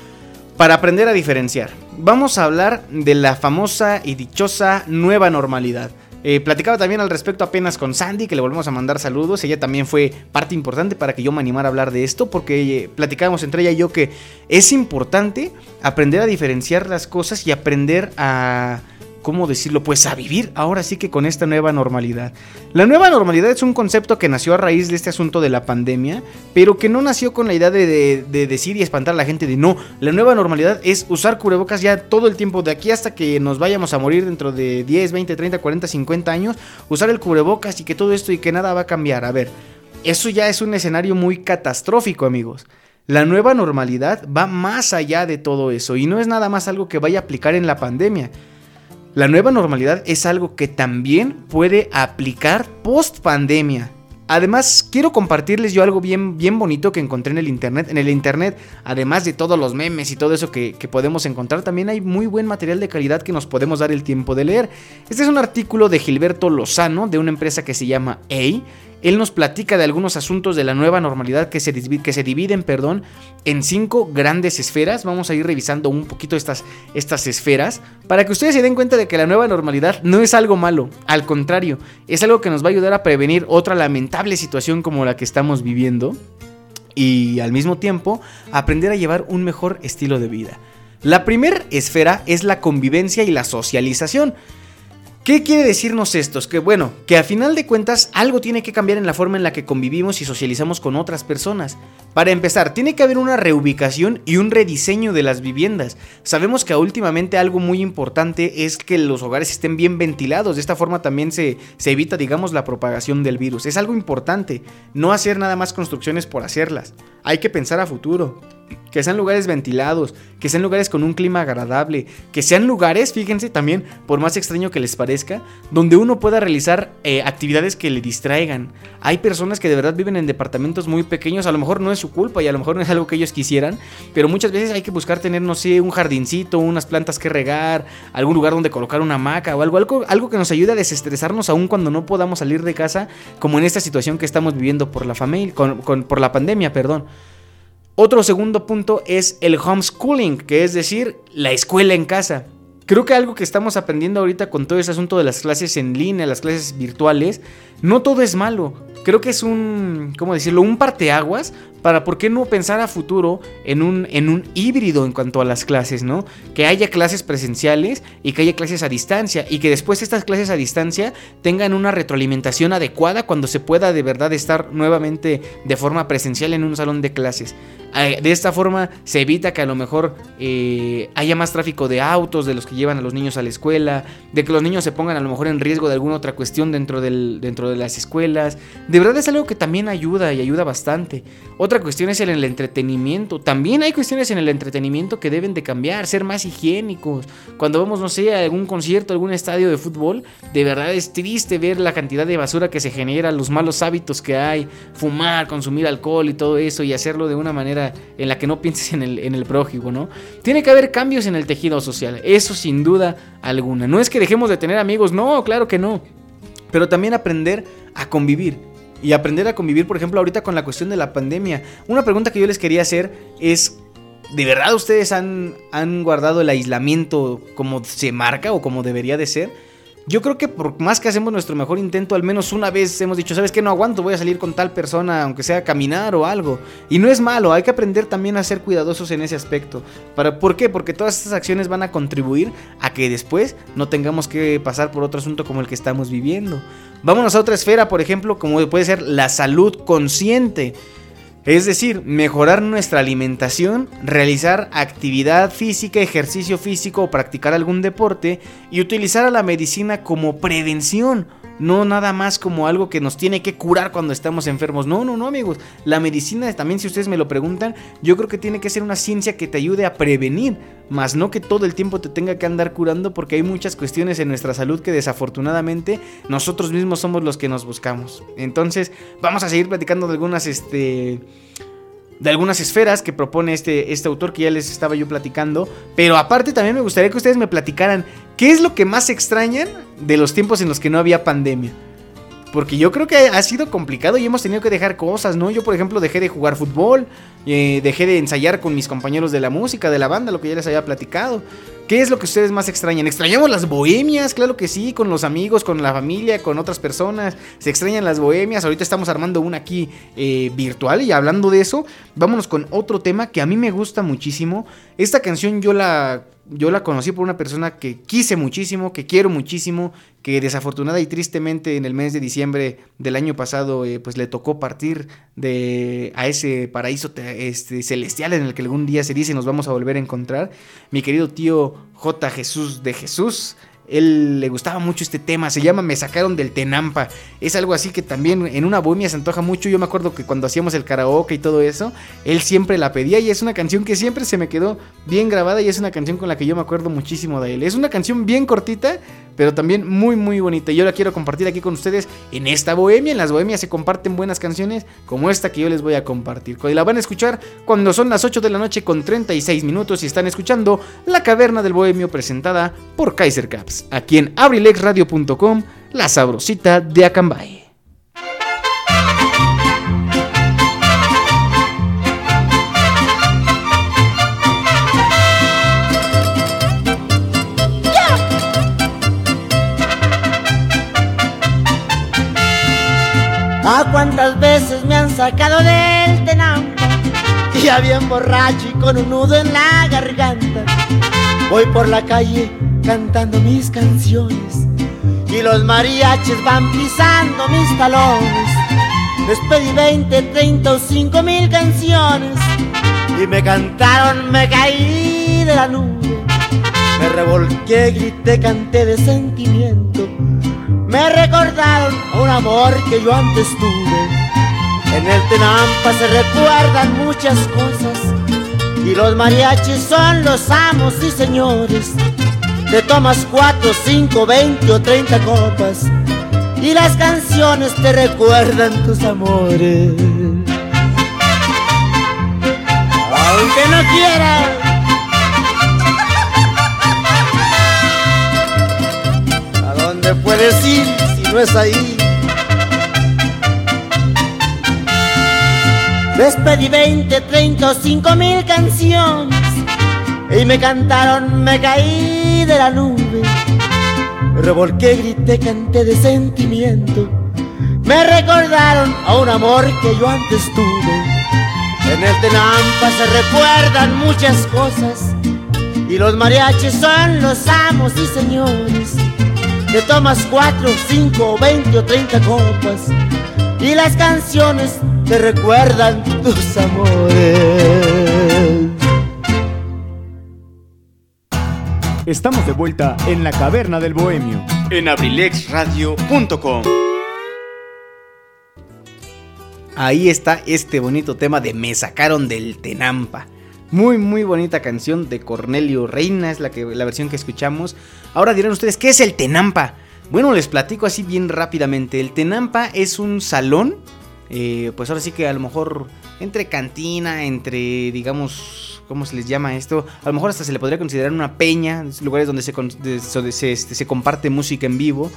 para aprender a diferenciar. Vamos a hablar de la famosa y dichosa nueva normalidad. Eh, platicaba también al respecto apenas con Sandy, que le volvemos a mandar saludos. Ella también fue parte importante para que yo me animara a hablar de esto, porque eh, platicábamos entre ella y yo que es importante aprender a diferenciar las cosas y aprender a ¿cómo decirlo? Pues a vivir ahora sí que con esta nueva normalidad. La nueva normalidad es un concepto que nació a raíz de este asunto de la pandemia, pero que no nació con la idea de, decir y espantar a la gente de no. La nueva normalidad es usar cubrebocas ya todo el tiempo, de aquí hasta que nos vayamos a morir dentro de 10, 20, 30, 40, 50 años, usar el cubrebocas y que todo esto y que nada va a cambiar. A ver, eso ya es un escenario muy catastrófico, amigos. La nueva normalidad va más allá de todo eso y no es nada más algo que vaya a aplicar en la pandemia. La nueva normalidad es algo que también puede aplicar post pandemia. Además, quiero compartirles yo algo bien, bien bonito que encontré en el internet. En el internet, además de todos los memes y todo eso que, que, podemos encontrar, también hay muy buen material de calidad que nos podemos dar el tiempo de leer. Este es un artículo de Gilberto Lozano, de una empresa que se llama A. Él nos platica de algunos asuntos de la nueva normalidad que se, que se dividen perdón, en cinco grandes esferas. Vamos a ir revisando un poquito estas, estas esferas para que ustedes se den cuenta de que la nueva normalidad no es algo malo. Al contrario, es algo que nos va a ayudar a prevenir otra lamentable situación como la que estamos viviendo y al mismo tiempo aprender a llevar un mejor estilo de vida. La primera esfera es la convivencia y la socialización. ¿Qué quiere decirnos esto? Es que bueno, que a final de cuentas algo tiene que cambiar en la forma en la que convivimos y socializamos con otras personas. Para empezar, tiene que haber una reubicación y un rediseño de las viviendas. Sabemos que últimamente algo muy importante es que los hogares estén bien ventilados. De esta forma también se, se evita, digamos, la propagación del virus. Es algo importante. No hacer nada más construcciones por hacerlas. Hay que pensar a futuro que sean lugares ventilados, que sean lugares con un clima agradable, que sean lugares, fíjense también, por más extraño que les parezca, donde uno pueda realizar eh, actividades que le distraigan. Hay personas que de verdad viven en departamentos muy pequeños, a lo mejor no es su culpa y a lo mejor no es algo que ellos quisieran, pero muchas veces hay que buscar tener, no sé, un jardincito, unas plantas que regar, algún lugar donde colocar una hamaca o algo, algo, algo que nos ayude a desestresarnos aún cuando no podamos salir de casa, como en esta situación que estamos viviendo por la familia, por la pandemia, perdón. Otro segundo punto es el homeschooling, que es decir, la escuela en casa. Creo que algo que estamos aprendiendo ahorita con todo ese asunto de las clases en línea, las clases virtuales, no todo es malo. Creo que es un, ¿cómo decirlo? Un parteaguas para por qué no pensar a futuro en un, en un híbrido en cuanto a las clases, ¿no? Que haya clases presenciales y que haya clases a distancia y que después estas clases a distancia tengan una retroalimentación adecuada cuando se pueda de verdad estar nuevamente de forma presencial en un salón de clases. Eh, de esta forma se evita que a lo mejor eh, haya más tráfico de autos de los que llevan a los niños a la escuela, de que los niños se pongan a lo mejor en riesgo de alguna otra cuestión dentro, del, dentro de las escuelas. De verdad es algo que también ayuda y ayuda bastante. Cuestión es en el entretenimiento. También hay cuestiones en el entretenimiento que deben de cambiar, ser más higiénicos. Cuando vamos, no sé, a algún concierto, algún estadio de fútbol, de verdad es triste ver la cantidad de basura que se genera, los malos hábitos que hay, fumar, consumir alcohol y todo eso y hacerlo de una manera en la que no pienses en el, en el prójimo, ¿no? Tiene que haber cambios en el tejido social, eso sin duda alguna. No es que dejemos de tener amigos, no, claro que no. Pero también aprender a convivir. Y aprender a convivir, por ejemplo, ahorita con la cuestión de la pandemia. Una pregunta que yo les quería hacer es, ¿de verdad ustedes han, han guardado el aislamiento como se marca o como debería de ser? Yo creo que por más que hacemos nuestro mejor intento, al menos una vez hemos dicho, ¿sabes qué? No aguanto, voy a salir con tal persona, aunque sea caminar o algo. Y no es malo, hay que aprender también a ser cuidadosos en ese aspecto. ¿Para, ¿Por qué? Porque todas estas acciones van a contribuir a que después no tengamos que pasar por otro asunto como el que estamos viviendo. Vámonos a otra esfera, por ejemplo, como puede ser la salud consciente. Es decir, mejorar nuestra alimentación, realizar actividad física, ejercicio físico o practicar algún deporte y utilizar a la medicina como prevención no nada más como algo que nos tiene que curar cuando estamos enfermos. No, no, no, amigos. La medicina también, si ustedes me lo preguntan, yo creo que tiene que ser una ciencia que te ayude a prevenir, más no que todo el tiempo te tenga que andar curando porque hay muchas cuestiones en nuestra salud que desafortunadamente nosotros mismos somos los que nos buscamos. Entonces, vamos a seguir platicando de algunas este de algunas esferas que propone este, este autor que ya les estaba yo platicando. Pero aparte también me gustaría que ustedes me platicaran qué es lo que más extrañan de los tiempos en los que no había pandemia. Porque yo creo que ha sido complicado y hemos tenido que dejar cosas, ¿no? Yo, por ejemplo, dejé de jugar fútbol, eh, dejé de ensayar con mis compañeros de la música, de la banda, lo que ya les había platicado. ¿Qué es lo que ustedes más extrañan? ¿Extrañamos las bohemias? Claro que sí, con los amigos, con la familia, con otras personas. Se extrañan las bohemias. Ahorita estamos armando una aquí eh, virtual y hablando de eso, vámonos con otro tema que a mí me gusta muchísimo. Esta canción yo la yo la conocí por una persona que quise muchísimo, que quiero muchísimo, que desafortunada y tristemente en el mes de diciembre del año pasado eh, pues le tocó partir de a ese paraíso este, celestial en el que algún día se dice nos vamos a volver a encontrar. Mi querido tío J. Jesús de Jesús, él le gustaba mucho este tema, se llama Me sacaron del Tenampa. Es algo así que también en una bohemia se antoja mucho. Yo me acuerdo que cuando hacíamos el karaoke y todo eso, él siempre la pedía y es una canción que siempre se me quedó bien grabada y es una canción con la que yo me acuerdo muchísimo de él. Es una canción bien cortita, pero también muy muy bonita. Yo la quiero compartir aquí con ustedes en esta bohemia. En las bohemias se comparten buenas canciones como esta que yo les voy a compartir. Y la van a escuchar cuando son las 8 de la noche con 36 minutos y están escuchando La Caverna del Bohemio presentada por Kaiser Caps, aquí en abrilexradio.com, la sabrosita de Acambay. ¿A cuántas veces me han sacado del tenampa? Ya bien borracho y con un nudo en la garganta. Voy por la calle cantando mis canciones y los mariachis van pisando mis talones. Les pedí 20, 30 o 5 mil canciones y me cantaron, me caí de la nube. Me revolqué, grité, canté de sentimiento me recordaron un amor que yo antes tuve. En el Tenampa se recuerdan muchas cosas y los mariachis son los amos y señores. Te tomas cuatro, cinco, veinte o treinta copas y las canciones te recuerdan tus amores. Aunque no quieras puedes ir si no es ahí? Les pedí 20, 30 o 5 mil canciones y me cantaron, me caí de la nube. Revolqué, grité, canté de sentimiento. Me recordaron a un amor que yo antes tuve. En el Tenampa se recuerdan muchas cosas y los mariachis son los amos y señores te tomas cuatro, cinco, veinte o treinta copas y las canciones te recuerdan tus amores. Estamos de vuelta en la caverna del bohemio en abrilexradio.com. Ahí está este bonito tema de Me sacaron del Tenampa. Muy, muy bonita canción de Cornelio Reina, es la, que, la versión que escuchamos. Ahora dirán ustedes, ¿qué es el Tenampa? Bueno, les platico así bien rápidamente. El Tenampa es un salón, eh, pues ahora sí que a lo mejor entre cantina, entre, digamos, ¿cómo se les llama esto? A lo mejor hasta se le podría considerar una peña, lugares donde se, este, se comparte música en vivo.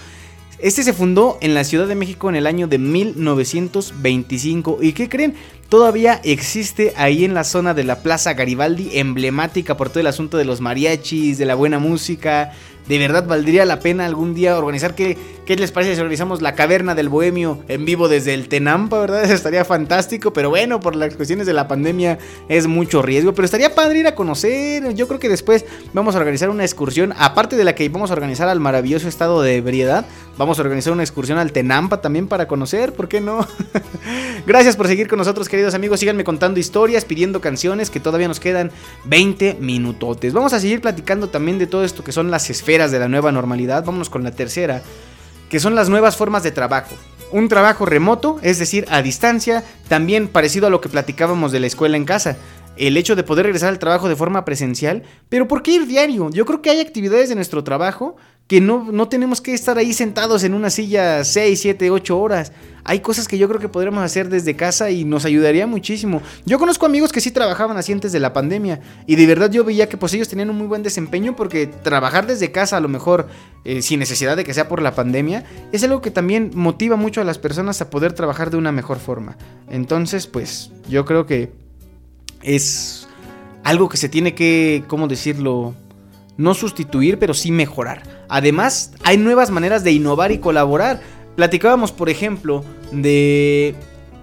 Este se fundó en la Ciudad de México en el año de 1925. ¿Y qué creen? Todavía existe ahí en la zona de la Plaza Garibaldi, emblemática por todo el asunto de los mariachis, de la buena música, de verdad valdría la pena algún día organizar. ¿Qué, ¿Qué, les parece si organizamos la caverna del bohemio en vivo desde el Tenampa, verdad? Eso estaría fantástico, pero bueno, por las cuestiones de la pandemia es mucho riesgo. Pero estaría padre ir a conocer. Yo creo que después vamos a organizar una excursión, aparte de la que vamos a organizar al maravilloso estado de ebriedad, vamos a organizar una excursión al Tenampa también para conocer, ¿por qué no? Gracias por seguir con nosotros, queridos amigos. Síganme contando historias, pidiendo canciones, que todavía nos quedan 20 minutotes. Vamos a seguir platicando también de todo esto que son las esferas de la nueva normalidad. Vámonos con la tercera que son las nuevas formas de trabajo. Un trabajo remoto, es decir, a distancia, también parecido a lo que platicábamos de la escuela en casa el hecho de poder regresar al trabajo de forma presencial, pero ¿por qué ir diario? Yo creo que hay actividades de nuestro trabajo que no, no tenemos que estar ahí sentados en una silla 6, 7, 8 horas. Hay cosas que yo creo que podríamos hacer desde casa y nos ayudaría muchísimo. Yo conozco amigos que sí trabajaban así antes de la pandemia y de verdad yo veía que pues ellos tenían un muy buen desempeño porque trabajar desde casa a lo mejor eh, sin necesidad de que sea por la pandemia es algo que también motiva mucho a las personas a poder trabajar de una mejor forma. Entonces pues yo creo que es algo que se tiene que, ¿cómo decirlo? No sustituir, pero sí mejorar. Además, hay nuevas maneras de innovar y colaborar. Platicábamos, por ejemplo, de...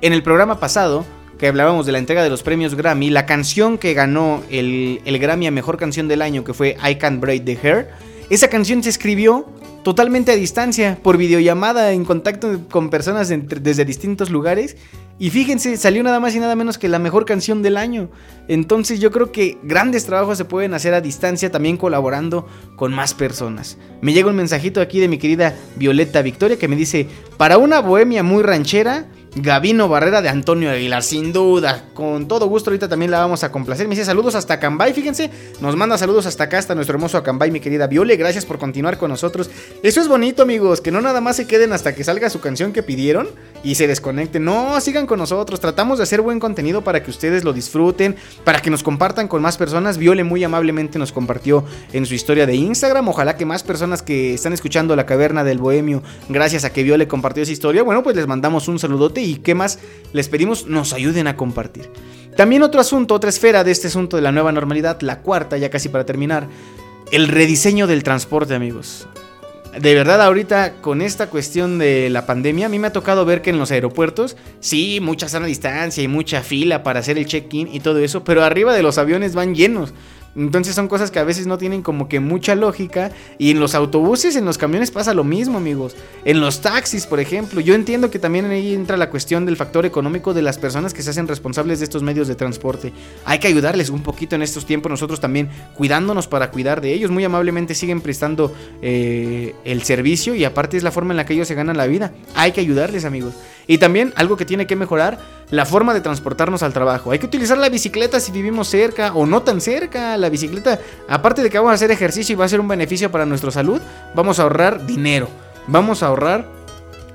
En el programa pasado, que hablábamos de la entrega de los premios Grammy, la canción que ganó el, el Grammy a Mejor Canción del Año, que fue I Can't Break the Hair, esa canción se escribió totalmente a distancia, por videollamada, en contacto con personas desde distintos lugares. Y fíjense, salió nada más y nada menos que la mejor canción del año. Entonces yo creo que grandes trabajos se pueden hacer a distancia, también colaborando con más personas. Me llega un mensajito aquí de mi querida Violeta Victoria que me dice, para una bohemia muy ranchera, Gavino Barrera de Antonio Aguilar, sin duda. Con todo gusto, ahorita también la vamos a complacer. Me dice saludos hasta Cambay, fíjense. Nos manda saludos hasta acá, hasta nuestro hermoso Acambay, mi querida Viole. Gracias por continuar con nosotros. Eso es bonito, amigos, que no nada más se queden hasta que salga su canción que pidieron y se desconecten. No, sigan con nosotros. Tratamos de hacer buen contenido para que ustedes lo disfruten, para que nos compartan con más personas. Viole muy amablemente nos compartió en su historia de Instagram. Ojalá que más personas que están escuchando La Caverna del Bohemio, gracias a que Viole compartió esa historia, bueno, pues les mandamos un saludote y qué más les pedimos nos ayuden a compartir. También otro asunto, otra esfera de este asunto de la nueva normalidad, la cuarta, ya casi para terminar, el rediseño del transporte, amigos. De verdad, ahorita con esta cuestión de la pandemia, a mí me ha tocado ver que en los aeropuertos, sí, mucha sana distancia y mucha fila para hacer el check-in y todo eso, pero arriba de los aviones van llenos. Entonces son cosas que a veces no tienen como que mucha lógica. Y en los autobuses, en los camiones pasa lo mismo, amigos. En los taxis, por ejemplo. Yo entiendo que también ahí entra la cuestión del factor económico de las personas que se hacen responsables de estos medios de transporte. Hay que ayudarles un poquito en estos tiempos, nosotros también cuidándonos para cuidar de ellos. Muy amablemente siguen prestando eh, el servicio y aparte es la forma en la que ellos se ganan la vida. Hay que ayudarles, amigos. Y también algo que tiene que mejorar, la forma de transportarnos al trabajo. Hay que utilizar la bicicleta si vivimos cerca o no tan cerca. La bicicleta, aparte de que vamos a hacer ejercicio y va a ser un beneficio para nuestra salud, vamos a ahorrar dinero. Vamos a ahorrar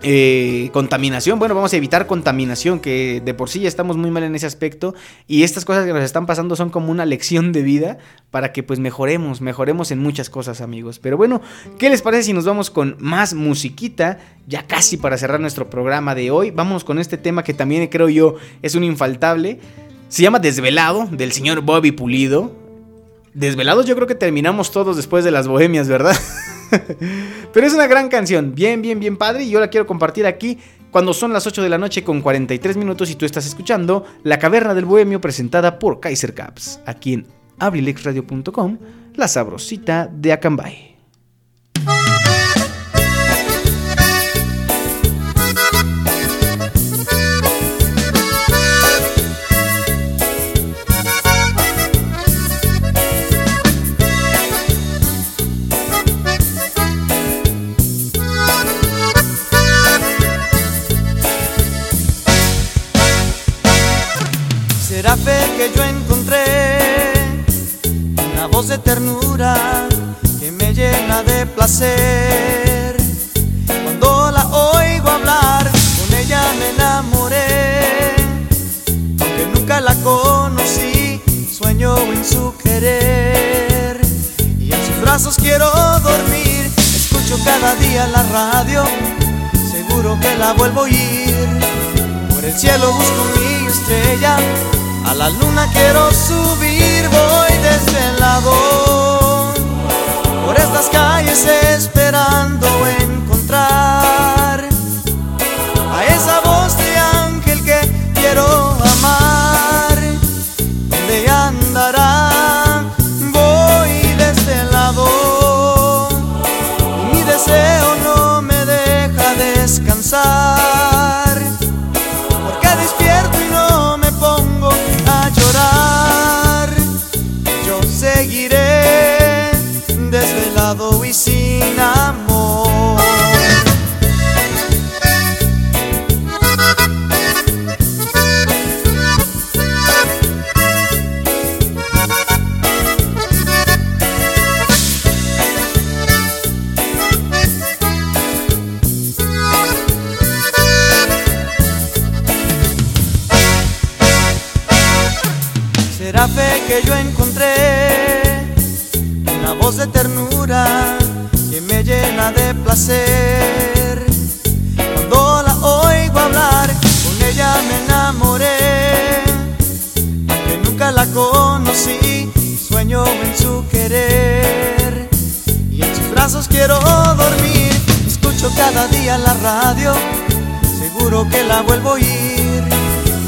eh, contaminación, bueno, vamos a evitar contaminación, que de por sí ya estamos muy mal en ese aspecto. Y estas cosas que nos están pasando son como una lección de vida para que pues mejoremos, mejoremos en muchas cosas, amigos. Pero bueno, ¿qué les parece si nos vamos con más musiquita? Ya casi para cerrar nuestro programa de hoy. Vamos con este tema que también creo yo es un infaltable. Se llama Desvelado, del señor Bobby Pulido. Desvelados yo creo que terminamos todos después de las bohemias, ¿verdad? Pero es una gran canción, bien, bien, bien padre y yo la quiero compartir aquí cuando son las 8 de la noche con 43 minutos y tú estás escuchando La Caverna del Bohemio presentada por Kaiser Caps, aquí en abrilexradio.com, la sabrosita de Acambay. De ternura que me llena de placer. Cuando la oigo hablar, con ella me enamoré. Aunque nunca la conocí, sueño en su querer. Y en sus brazos quiero dormir. Escucho cada día la radio, seguro que la vuelvo a oír. Por el cielo busco mi estrella a la luna quiero subir, por estas calles esperando encontrar ternura que me llena de placer. Cuando la oigo hablar, con ella me enamoré. Aunque nunca la conocí, sueño en su querer. Y en sus brazos quiero dormir. Escucho cada día la radio, seguro que la vuelvo a oír.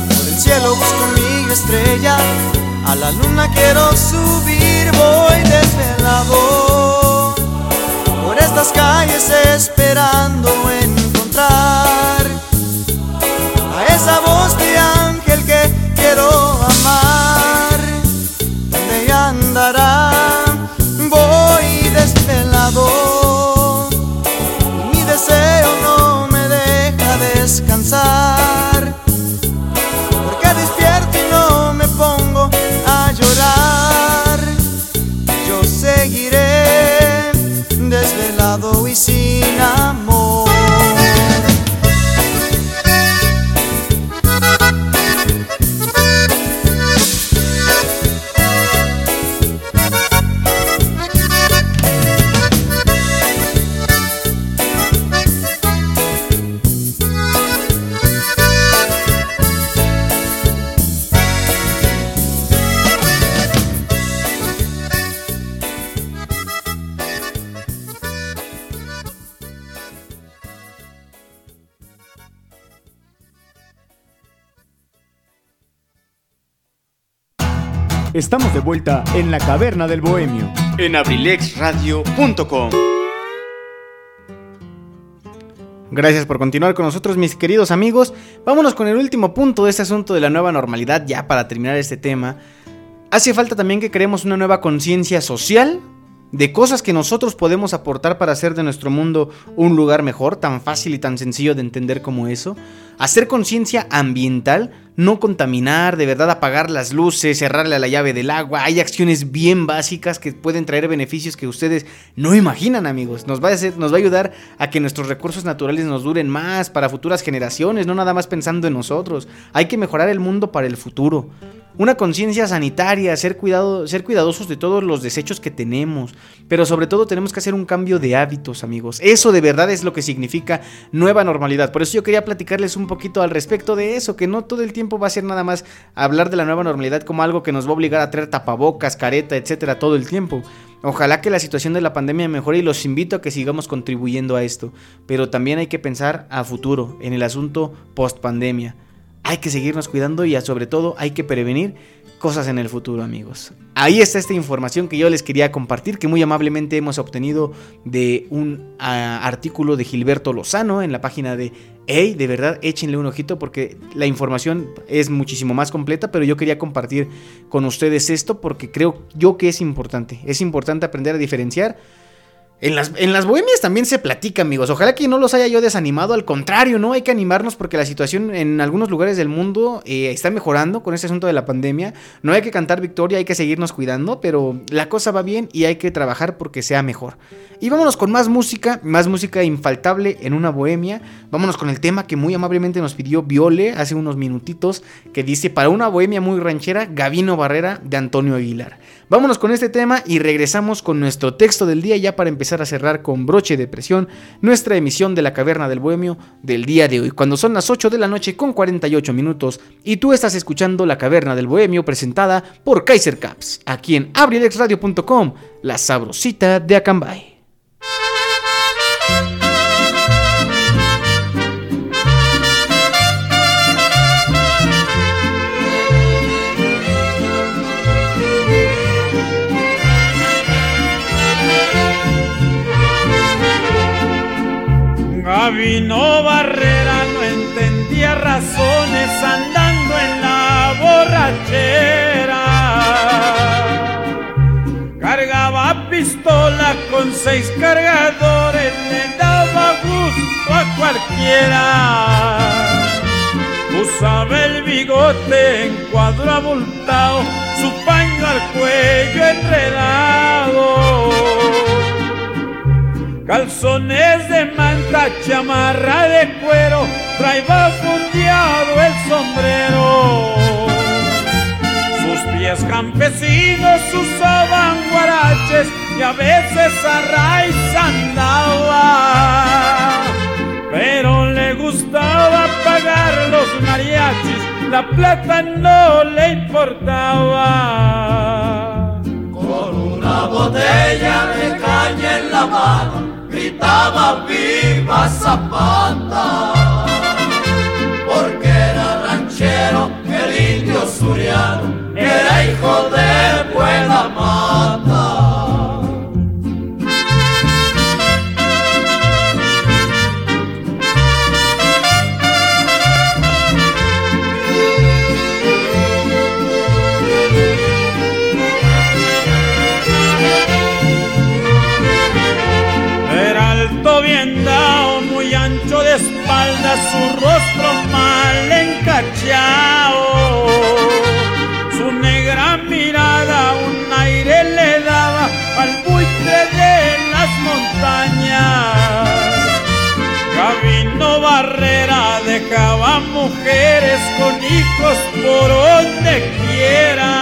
Por el cielo busco mi estrella, a la luna quiero subir, voy desvelado por estas calles esperando encontrar desvelado Estamos de vuelta en la caverna del bohemio en abrilexradio.com. Gracias por continuar con nosotros, mis queridos amigos. Vámonos con el último punto de este asunto de la nueva normalidad, ya para terminar este tema. Hace falta también que creemos una nueva conciencia social de cosas que nosotros podemos aportar para hacer de nuestro mundo un lugar mejor, tan fácil y tan sencillo de entender como eso. Hacer conciencia ambiental, no contaminar, de verdad apagar las luces, cerrarle a la llave del agua. Hay acciones bien básicas que pueden traer beneficios que ustedes no imaginan, amigos. Nos va a, hacer- nos va a ayudar a que nuestros recursos naturales nos duren más para futuras generaciones, no nada más pensando en nosotros. Hay que mejorar el mundo para el futuro. Una conciencia sanitaria, ser, cuidado, ser cuidadosos de todos los desechos que tenemos. Pero sobre todo tenemos que hacer un cambio de hábitos, amigos. Eso de verdad es lo que significa nueva normalidad. Por eso yo quería platicarles un poquito al respecto de eso, que no todo el tiempo va a ser nada más hablar de la nueva normalidad como algo que nos va a obligar a traer tapabocas, careta, etcétera, todo el tiempo. Ojalá que la situación de la pandemia mejore y los invito a que sigamos contribuyendo a esto. Pero también hay que pensar a futuro, en el asunto post pandemia. Hay que seguirnos cuidando y sobre todo hay que prevenir cosas en el futuro, amigos. Ahí está esta información que yo les quería compartir, que muy amablemente hemos obtenido de un ah, artículo de Gilberto Lozano en la página de Hey, de verdad, échenle un ojito porque la información es muchísimo más completa, pero yo quería compartir con ustedes esto porque creo yo que es importante. Es importante aprender a diferenciar en las, en las bohemias también se platica, amigos. Ojalá que no los haya yo desanimado. Al contrario, ¿no? Hay que animarnos porque la situación en algunos lugares del mundo eh, está mejorando con este asunto de la pandemia. No hay que cantar victoria, hay que seguirnos cuidando, pero la cosa va bien y hay que trabajar porque sea mejor. Y vámonos con más música, más música infaltable en una bohemia. Vámonos con el tema que muy amablemente nos pidió Viole hace unos minutitos, que dice para una bohemia muy ranchera, Gavino Barrera de Antonio Aguilar. Vámonos con este tema y regresamos con nuestro texto del día ya para empezar a cerrar con broche de presión nuestra emisión de la Caverna del Bohemio del día de hoy, cuando son las 8 de la noche con 48 minutos y tú estás escuchando la Caverna del Bohemio presentada por Kaiser Caps, aquí en abrilexradio.com, la sabrosita de Acambay. Gavino Barrera no entendía razones andando en la borrachera. Cargaba pistola con seis cargadores, le daba gusto a cualquiera. Usaba el bigote en cuadro abultado, su paño al cuello enredado calzones de manta, chamarra de cuero, traía fundeado el sombrero. Sus pies campesinos usaban guaraches y a veces a raíz andaba. Pero le gustaba pagar los mariachis, la plata no le importaba. Con una botella de caña en la mano, gritaba viva Zapata. Porque era ranchero, el indio suriano, era hijo de buena mata. Su rostro mal encachado. Su negra mirada un aire le daba al buitre de las montañas. Gabino Barrera dejaba mujeres con hijos por donde quiera.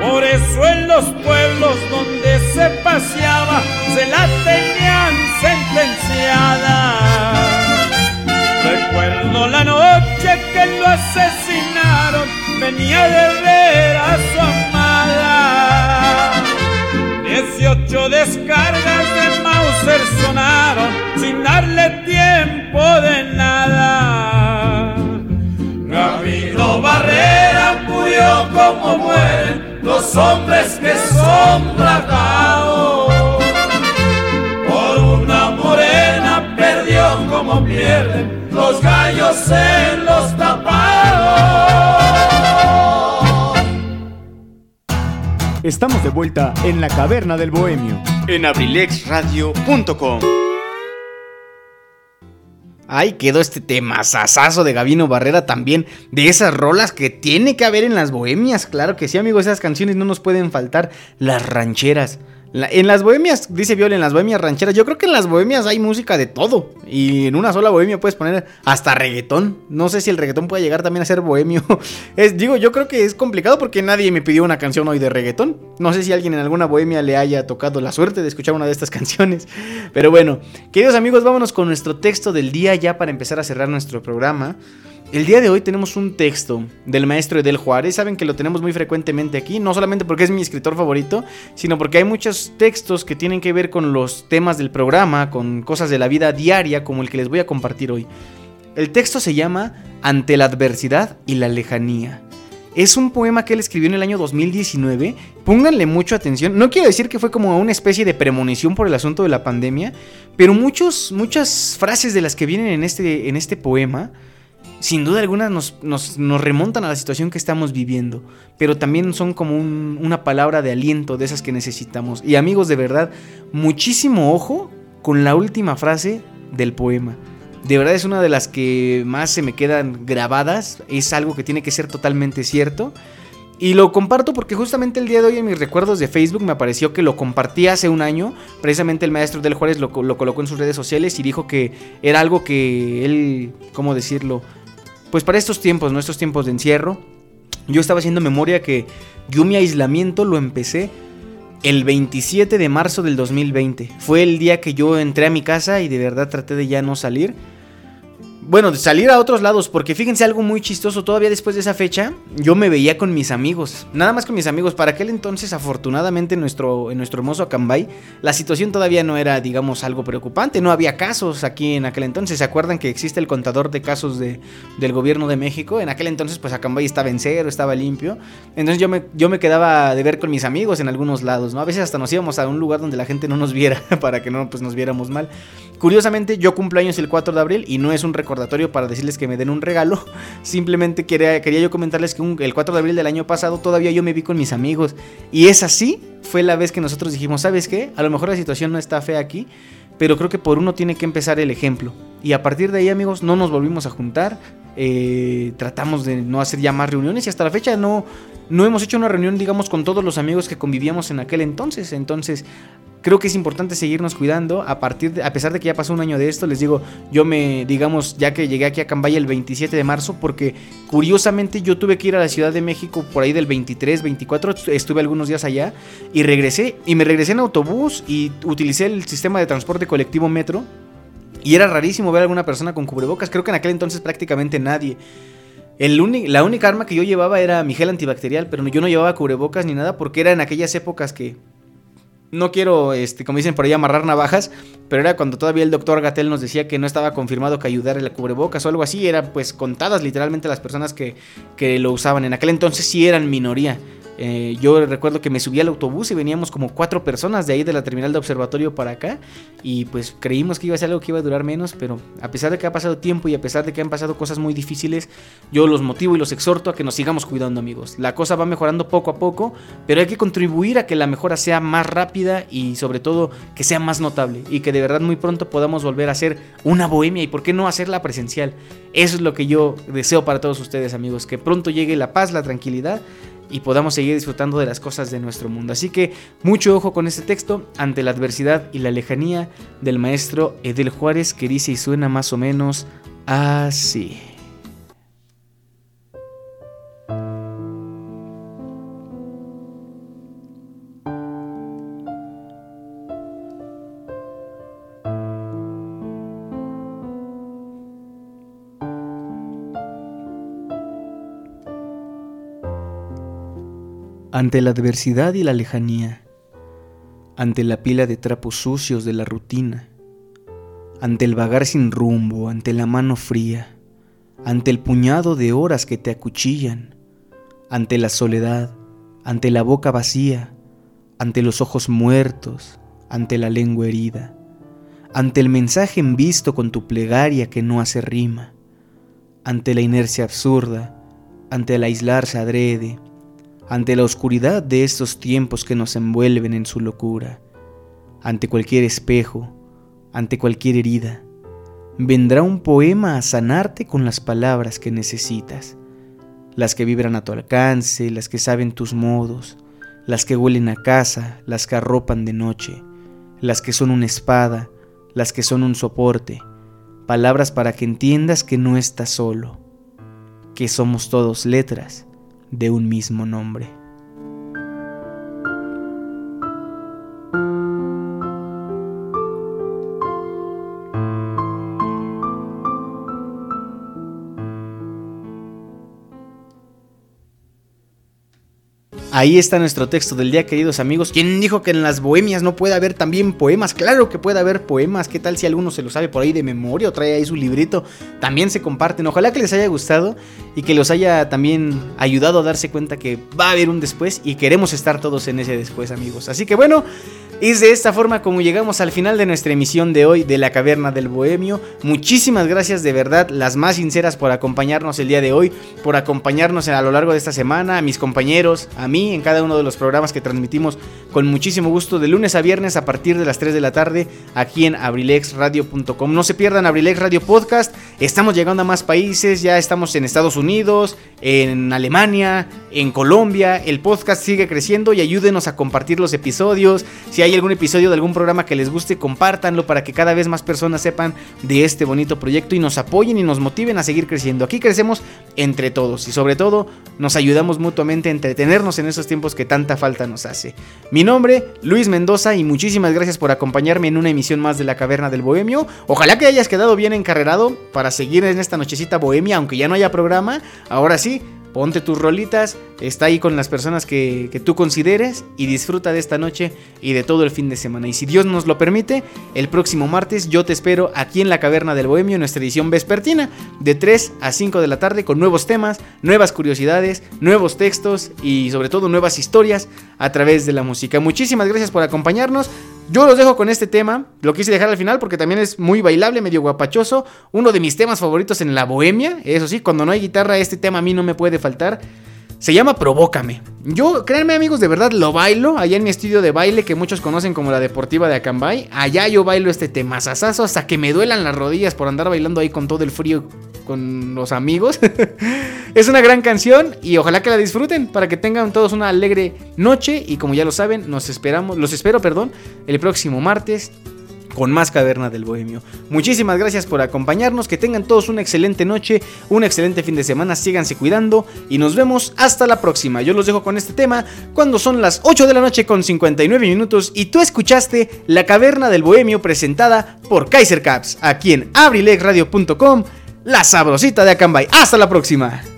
Por eso en los pueblos donde se paseaba se la tenían sentenciada. Asesinaron, venía de ver a su amada. Dieciocho descargas de Mauser sonaron sin darle tiempo de nada. Gabino Barrera murió como mueren los hombres que son bragados. Estamos de vuelta en la caverna del bohemio en abrilexradio.com. Ay, quedó este tema sasazo de Gabino Barrera también, de esas rolas que tiene que haber en las bohemias, claro que sí, amigos, esas canciones no nos pueden faltar, las rancheras. En las bohemias, dice Viola, en las bohemias rancheras, yo creo que en las bohemias hay música de todo, y en una sola bohemia puedes poner hasta reggaetón, no sé si el reggaetón puede llegar también a ser bohemio, es, digo, yo creo que es complicado porque nadie me pidió una canción hoy de reggaetón, no sé si alguien en alguna bohemia le haya tocado la suerte de escuchar una de estas canciones, pero bueno, queridos amigos, vámonos con nuestro texto del día ya para empezar a cerrar nuestro programa. El día de hoy tenemos un texto del maestro Edel Juárez. Saben que lo tenemos muy frecuentemente aquí, no solamente porque es mi escritor favorito, sino porque hay muchos textos que tienen que ver con los temas del programa, con cosas de la vida diaria, como el que les voy a compartir hoy. El texto se llama Ante la adversidad y la lejanía. Es un poema que él escribió en el año 2019. Pónganle mucho atención. No quiero decir que fue como una especie de premonición por el asunto de la pandemia, pero muchos, muchas frases de las que vienen en este, en este poema sin duda alguna nos, nos- nos remontan a la situación que estamos viviendo, pero también son como un- una palabra de aliento de esas que necesitamos. Y amigos, de verdad, muchísimo ojo con la última frase del poema. De verdad es una de las que más se me quedan grabadas, es algo que tiene que ser totalmente cierto. Y lo comparto porque justamente el día de hoy en mis recuerdos de Facebook me apareció que lo compartí hace un año. Precisamente el maestro del Juárez lo, lo colocó en sus redes sociales y dijo que era algo que él, ¿cómo decirlo? Pues para estos tiempos, nuestros tiempos de encierro, yo estaba haciendo memoria que yo mi aislamiento lo empecé el 27 de marzo del 2020. Fue el día que yo entré a mi casa y de verdad traté de ya no salir. Bueno, salir a otros lados, porque fíjense algo muy chistoso, todavía después de esa fecha, yo me veía con mis amigos, nada más con mis amigos, para aquel entonces afortunadamente en nuestro, en nuestro hermoso Acambay, la situación todavía no era, digamos, algo preocupante, no había casos aquí en aquel entonces, ¿se acuerdan que existe el contador de casos de, del gobierno de México? En aquel entonces pues Acambay estaba en cero, estaba limpio, entonces yo me, yo me quedaba de ver con mis amigos en algunos lados, ¿no? A veces hasta nos íbamos a un lugar donde la gente no nos viera, para que no pues, nos viéramos mal. Curiosamente, yo cumplo años el 4 de abril y no es un recordatorio para decirles que me den un regalo. Simplemente quería, quería yo comentarles que el 4 de abril del año pasado todavía yo me vi con mis amigos. Y es así, fue la vez que nosotros dijimos, ¿sabes qué? A lo mejor la situación no está fea aquí, pero creo que por uno tiene que empezar el ejemplo. Y a partir de ahí, amigos, no nos volvimos a juntar. eh, tratamos de no hacer ya más reuniones y hasta la fecha no, no hemos hecho una reunión, digamos, con todos los amigos que convivíamos en aquel entonces. Entonces, creo que es importante seguirnos cuidando. A partir a pesar de que ya pasó un año de esto, les digo, yo me, digamos, ya que llegué aquí a Cambaya el 27 de marzo, porque curiosamente yo tuve que ir a la Ciudad de México por ahí del 23, 24, estuve algunos días allá y regresé. Y me regresé en autobús y utilicé el sistema de transporte colectivo metro. Y era rarísimo ver a alguna persona con cubrebocas. Creo que en aquel entonces prácticamente nadie. El la única arma que yo llevaba era mi gel antibacterial, pero yo no llevaba cubrebocas ni nada porque era en aquellas épocas que no quiero, este, como dicen por ahí, amarrar navajas, pero era cuando todavía el doctor Gatel nos decía que no estaba confirmado que ayudara la cubrebocas o algo así, eran pues contadas literalmente las personas que, que lo usaban. En aquel entonces sí eran minoría. Eh, yo recuerdo que me subí al autobús y veníamos como cuatro personas de ahí de la terminal de observatorio para acá y pues creímos que iba a ser algo que iba a durar menos, pero a pesar de que ha pasado tiempo y a pesar de que han pasado cosas muy difíciles, yo los motivo y los exhorto a que nos sigamos cuidando amigos. La cosa va mejorando poco a poco, pero hay que contribuir a que la mejora sea más rápida y sobre todo que sea más notable y que de verdad muy pronto podamos volver a hacer una bohemia y por qué no hacerla presencial. Eso es lo que yo deseo para todos ustedes amigos, que pronto llegue la paz, la tranquilidad y podamos seguir disfrutando de las cosas de nuestro mundo. Así que mucho ojo con este texto ante la adversidad y la lejanía del maestro Edel Juárez que dice y suena más o menos así. Ante la adversidad y la lejanía, ante la pila de trapos sucios de la rutina, ante el vagar sin rumbo, ante la mano fría, ante el puñado de horas que te acuchillan, ante la soledad, ante la boca vacía, ante los ojos muertos, ante la lengua herida, ante el mensaje en visto con tu plegaria que no hace rima, ante la inercia absurda, ante el aislarse adrede, ante la oscuridad de estos tiempos que nos envuelven en su locura, ante cualquier espejo, ante cualquier herida, vendrá un poema a sanarte con las palabras que necesitas, las que vibran a tu alcance, las que saben tus modos, las que huelen a casa, las que arropan de noche, las que son una espada, las que son un soporte, palabras para que entiendas que no estás solo, que somos todos letras de un mismo nombre. Ahí está nuestro texto del día, queridos amigos. ¿Quién dijo que en las bohemias no puede haber también poemas? Claro que puede haber poemas. ¿Qué tal si alguno se lo sabe por ahí de memoria o trae ahí su librito? También se comparten. Ojalá que les haya gustado y que los haya también ayudado a darse cuenta que va a haber un después y queremos estar todos en ese después, amigos. Así que bueno, es de esta forma como llegamos al final de nuestra emisión de hoy de la Caverna del Bohemio. Muchísimas gracias de verdad, las más sinceras por acompañarnos el día de hoy, por acompañarnos a lo largo de esta semana, a mis compañeros, a mí en cada uno de los programas que transmitimos con muchísimo gusto de lunes a viernes a partir de las 3 de la tarde aquí en abrilexradio.com. No se pierdan Abrilex Radio Podcast, estamos llegando a más países, ya estamos en Estados Unidos, en Alemania, en Colombia, el podcast sigue creciendo y ayúdenos a compartir los episodios. Si hay algún episodio de algún programa que les guste, compártanlo para que cada vez más personas sepan de este bonito proyecto y nos apoyen y nos motiven a seguir creciendo. Aquí crecemos entre todos y sobre todo nos ayudamos mutuamente a entretenernos en esos tiempos que tanta falta nos hace. Mi nombre, Luis Mendoza y muchísimas gracias por acompañarme en una emisión más de La Caverna del Bohemio. Ojalá que hayas quedado bien encarrerado para seguir en esta nochecita bohemia, aunque ya no haya programa. Ahora sí, ponte tus rolitas, está ahí con las personas que, tú consideres y disfruta de esta noche y de todo el fin de semana. Y si Dios nos lo permite, el próximo martes yo te espero aquí en la Caverna del Bohemio, en nuestra edición vespertina, de 3 a 5 de la tarde, con nuevos temas, nuevas curiosidades, nuevos textos y sobre todo nuevas historias a través de la música. Muchísimas gracias por acompañarnos. Yo los dejo con este tema, lo quise dejar al final porque también es muy bailable, medio guapachoso, uno de mis temas favoritos en la bohemia, eso sí, cuando no hay guitarra este tema a mí no me puede faltar. Se llama Provócame. Yo, créanme amigos, de verdad lo bailo allá en mi estudio de baile que muchos conocen como la Deportiva de Acambay. Allá yo bailo este temazazazo hasta que me duelan las rodillas por andar bailando ahí con todo el frío con los amigos. es una gran canción y ojalá que la disfruten para que tengan todos una alegre noche y como ya lo saben, nos esperamos, los espero, perdón, el próximo martes con más Caverna del Bohemio. Muchísimas gracias por acompañarnos, que tengan todos una excelente noche, un excelente fin de semana, síganse cuidando y nos vemos hasta la próxima. Yo los dejo con este tema cuando son las 8 de la noche con 59 minutos y tú escuchaste La Caverna del Bohemio presentada por Kaiser Caps aquí en abrilexradio.com, la sabrosita de Acambay. Hasta la próxima.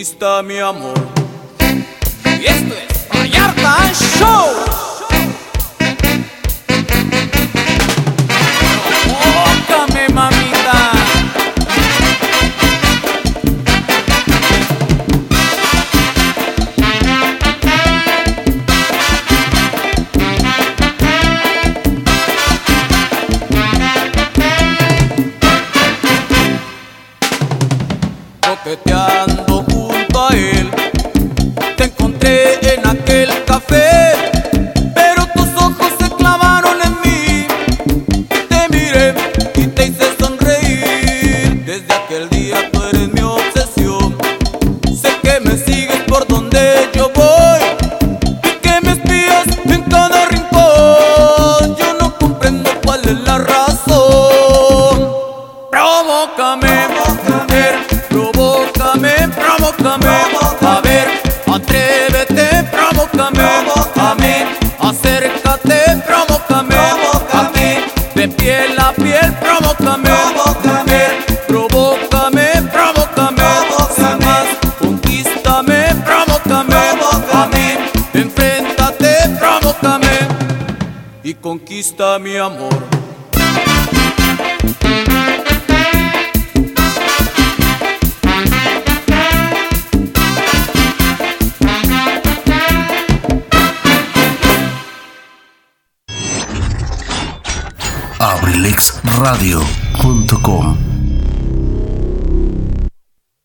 Conquista mi amor.